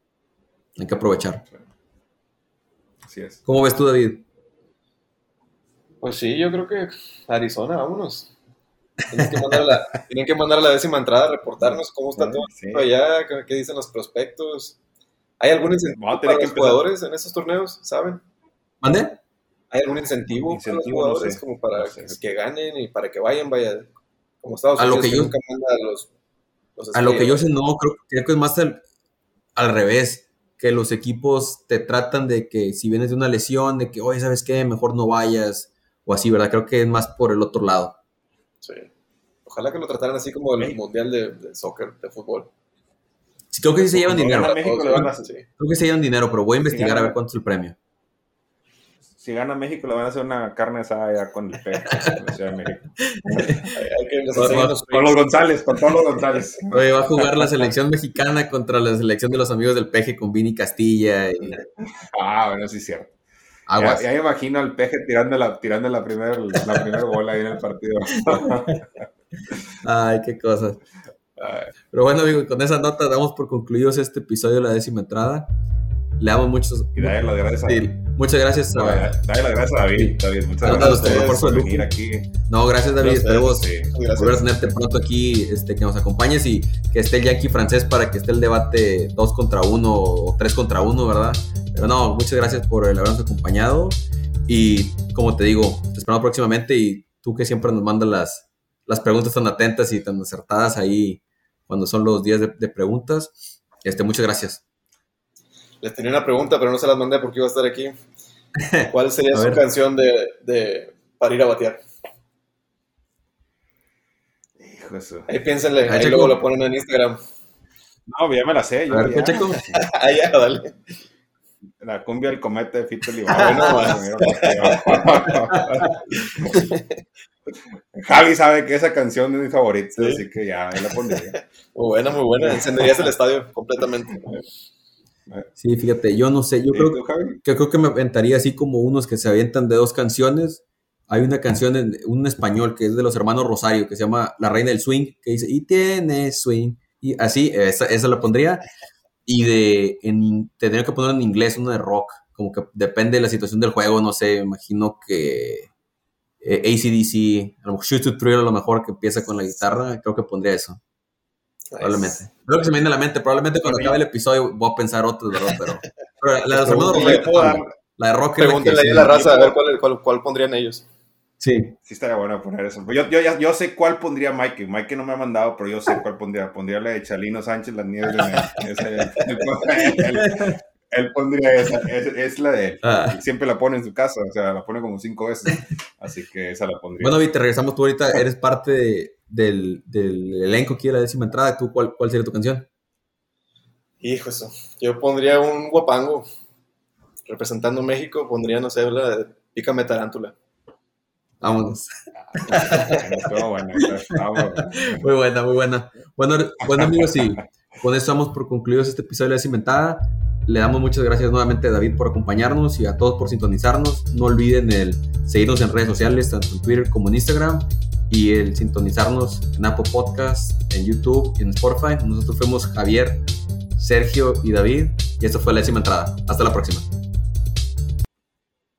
Speaker 1: Hay que aprovechar.
Speaker 3: Así es.
Speaker 1: ¿Cómo ves tú, David?
Speaker 2: Pues sí, yo creo que Arizona, vámonos. Tienen que mandar a la, tienen que mandar la décima entrada a reportarnos cómo está todo allá, qué dicen los prospectos. ¿Hay algún incentivo para los jugadores en esos torneos? ¿Saben?
Speaker 1: ¿Mande?
Speaker 2: ¿Hay algún incentivo, para los jugadores como para que, ganen y para que vayan, vaya, como Estados
Speaker 1: Unidos, a lo que, yo, a los, A lo que yo sé, no, creo, creo que es más al, revés, que los equipos te tratan de que si vienes de una lesión, de que, oye, ¿sabes qué? Mejor no vayas, o así, ¿verdad? Creo que es más por el otro lado.
Speaker 2: Sí. Ojalá que lo trataran así como el mundial de, de soccer, de fútbol.
Speaker 1: creo que sí se llevan dinero. Creo que se llevan dinero, pero voy a investigar a ver cuánto es el premio.
Speaker 3: Si gana México, le van a hacer una carne asada ya con el peje. con los González, con todos los González.
Speaker 1: Oye, va a jugar la selección mexicana contra la selección de los amigos del peje con Vini Castilla.
Speaker 3: Ah, bueno, sí es cierto. Ya, ya, imagino al peje tirando la, tirando la primera la primer bola ahí en el partido.
Speaker 1: Ay, qué cosas. Pero bueno, amigo, con esa nota damos por concluidos este episodio de la décima entrada. Le damos muchos.
Speaker 3: Y dale las gracias
Speaker 1: sí, Muchas gracias.
Speaker 3: No, dale las gracias a David. David muchas gracias por venir aquí.
Speaker 1: No, gracias, David. Esperemos sí. volver a tenerte pronto aquí, este, que nos acompañes y que esté el Yankee francés para que esté el debate 2 contra 1 o 3 contra 1, ¿verdad? Pero no, muchas gracias por el habernos acompañado. Y como te digo, te esperamos próximamente y tú que siempre nos mandas las, las preguntas tan atentas y tan acertadas ahí cuando son los días de, de preguntas. Este, muchas gracias.
Speaker 2: Les tenía una pregunta, pero no se las mandé porque iba a estar aquí. ¿Cuál sería su canción de, de, para ir a batear?
Speaker 3: Hijo eso.
Speaker 2: Ahí piénsenle, ahí, luego lo ponen en Instagram.
Speaker 3: No, ya me la sé. Yo,
Speaker 1: a ver,
Speaker 3: ya.
Speaker 1: Checo.
Speaker 2: ahí ya, dale.
Speaker 3: La cumbia del cometa de Fito Libano. Javi sabe que esa canción es mi favorita, ¿Sí? así que ya ahí la pondría.
Speaker 2: Muy buena, muy buena. Encenderías el estadio completamente.
Speaker 1: Sí, fíjate, yo no sé, yo creo, que, creo que me aventaría así como unos que se avientan de dos canciones. Hay una canción en un español que es de los hermanos Rosario, que se llama La Reina del Swing, que dice, y tiene swing. Y así, esa, esa la pondría. Y de, en, tendría que poner en inglés una de rock, como que depende de la situación del juego, no sé, imagino que eh, ACDC, a lo mejor Shoot to Thrill a lo mejor que empieza con la guitarra, creo que pondría eso. Probablemente. Creo que se me viene a la mente. Probablemente cuando acabe el episodio voy a pensar otro, ¿verdad? Pero, pero la de los hermanos Rosario, la de Rock.
Speaker 2: Pregúntenle a la raza a ver cuál, cuál, cuál, pondrían ellos.
Speaker 1: Sí.
Speaker 3: Sí estaría bueno poner eso. Yo, yo, yo sé cuál pondría Mikey. Mikey no me ha mandado, pero yo sé cuál pondría. Pondría la de Chalino Sánchez, las nieves de él, él pondría esa. Es, es la de ah. Siempre la pone en su casa. O sea, la pone como cinco veces. Así que esa la pondría.
Speaker 1: Bueno, Vite, regresamos. Tú ahorita eres parte de, del, del, elenco que era la décima entrada. ¿Tú cuál, cuál sería tu canción?
Speaker 2: Hijo, eso. Yo pondría un guapango. Representando México, pondría, no sé, la de Pícame Tarántula.
Speaker 1: Vámonos. muy buena, muy buena. Bueno, bueno amigos, y con eso damos por concluidos este episodio de La Cimentada. Le damos muchas gracias nuevamente a David por acompañarnos y a todos por sintonizarnos. No olviden el seguirnos en redes sociales, tanto en Twitter como en Instagram, y el sintonizarnos en Apple Podcast, en YouTube y en Spotify. Nosotros fuimos Javier, Sergio y David, y esto fue la décima entrada. Hasta la próxima.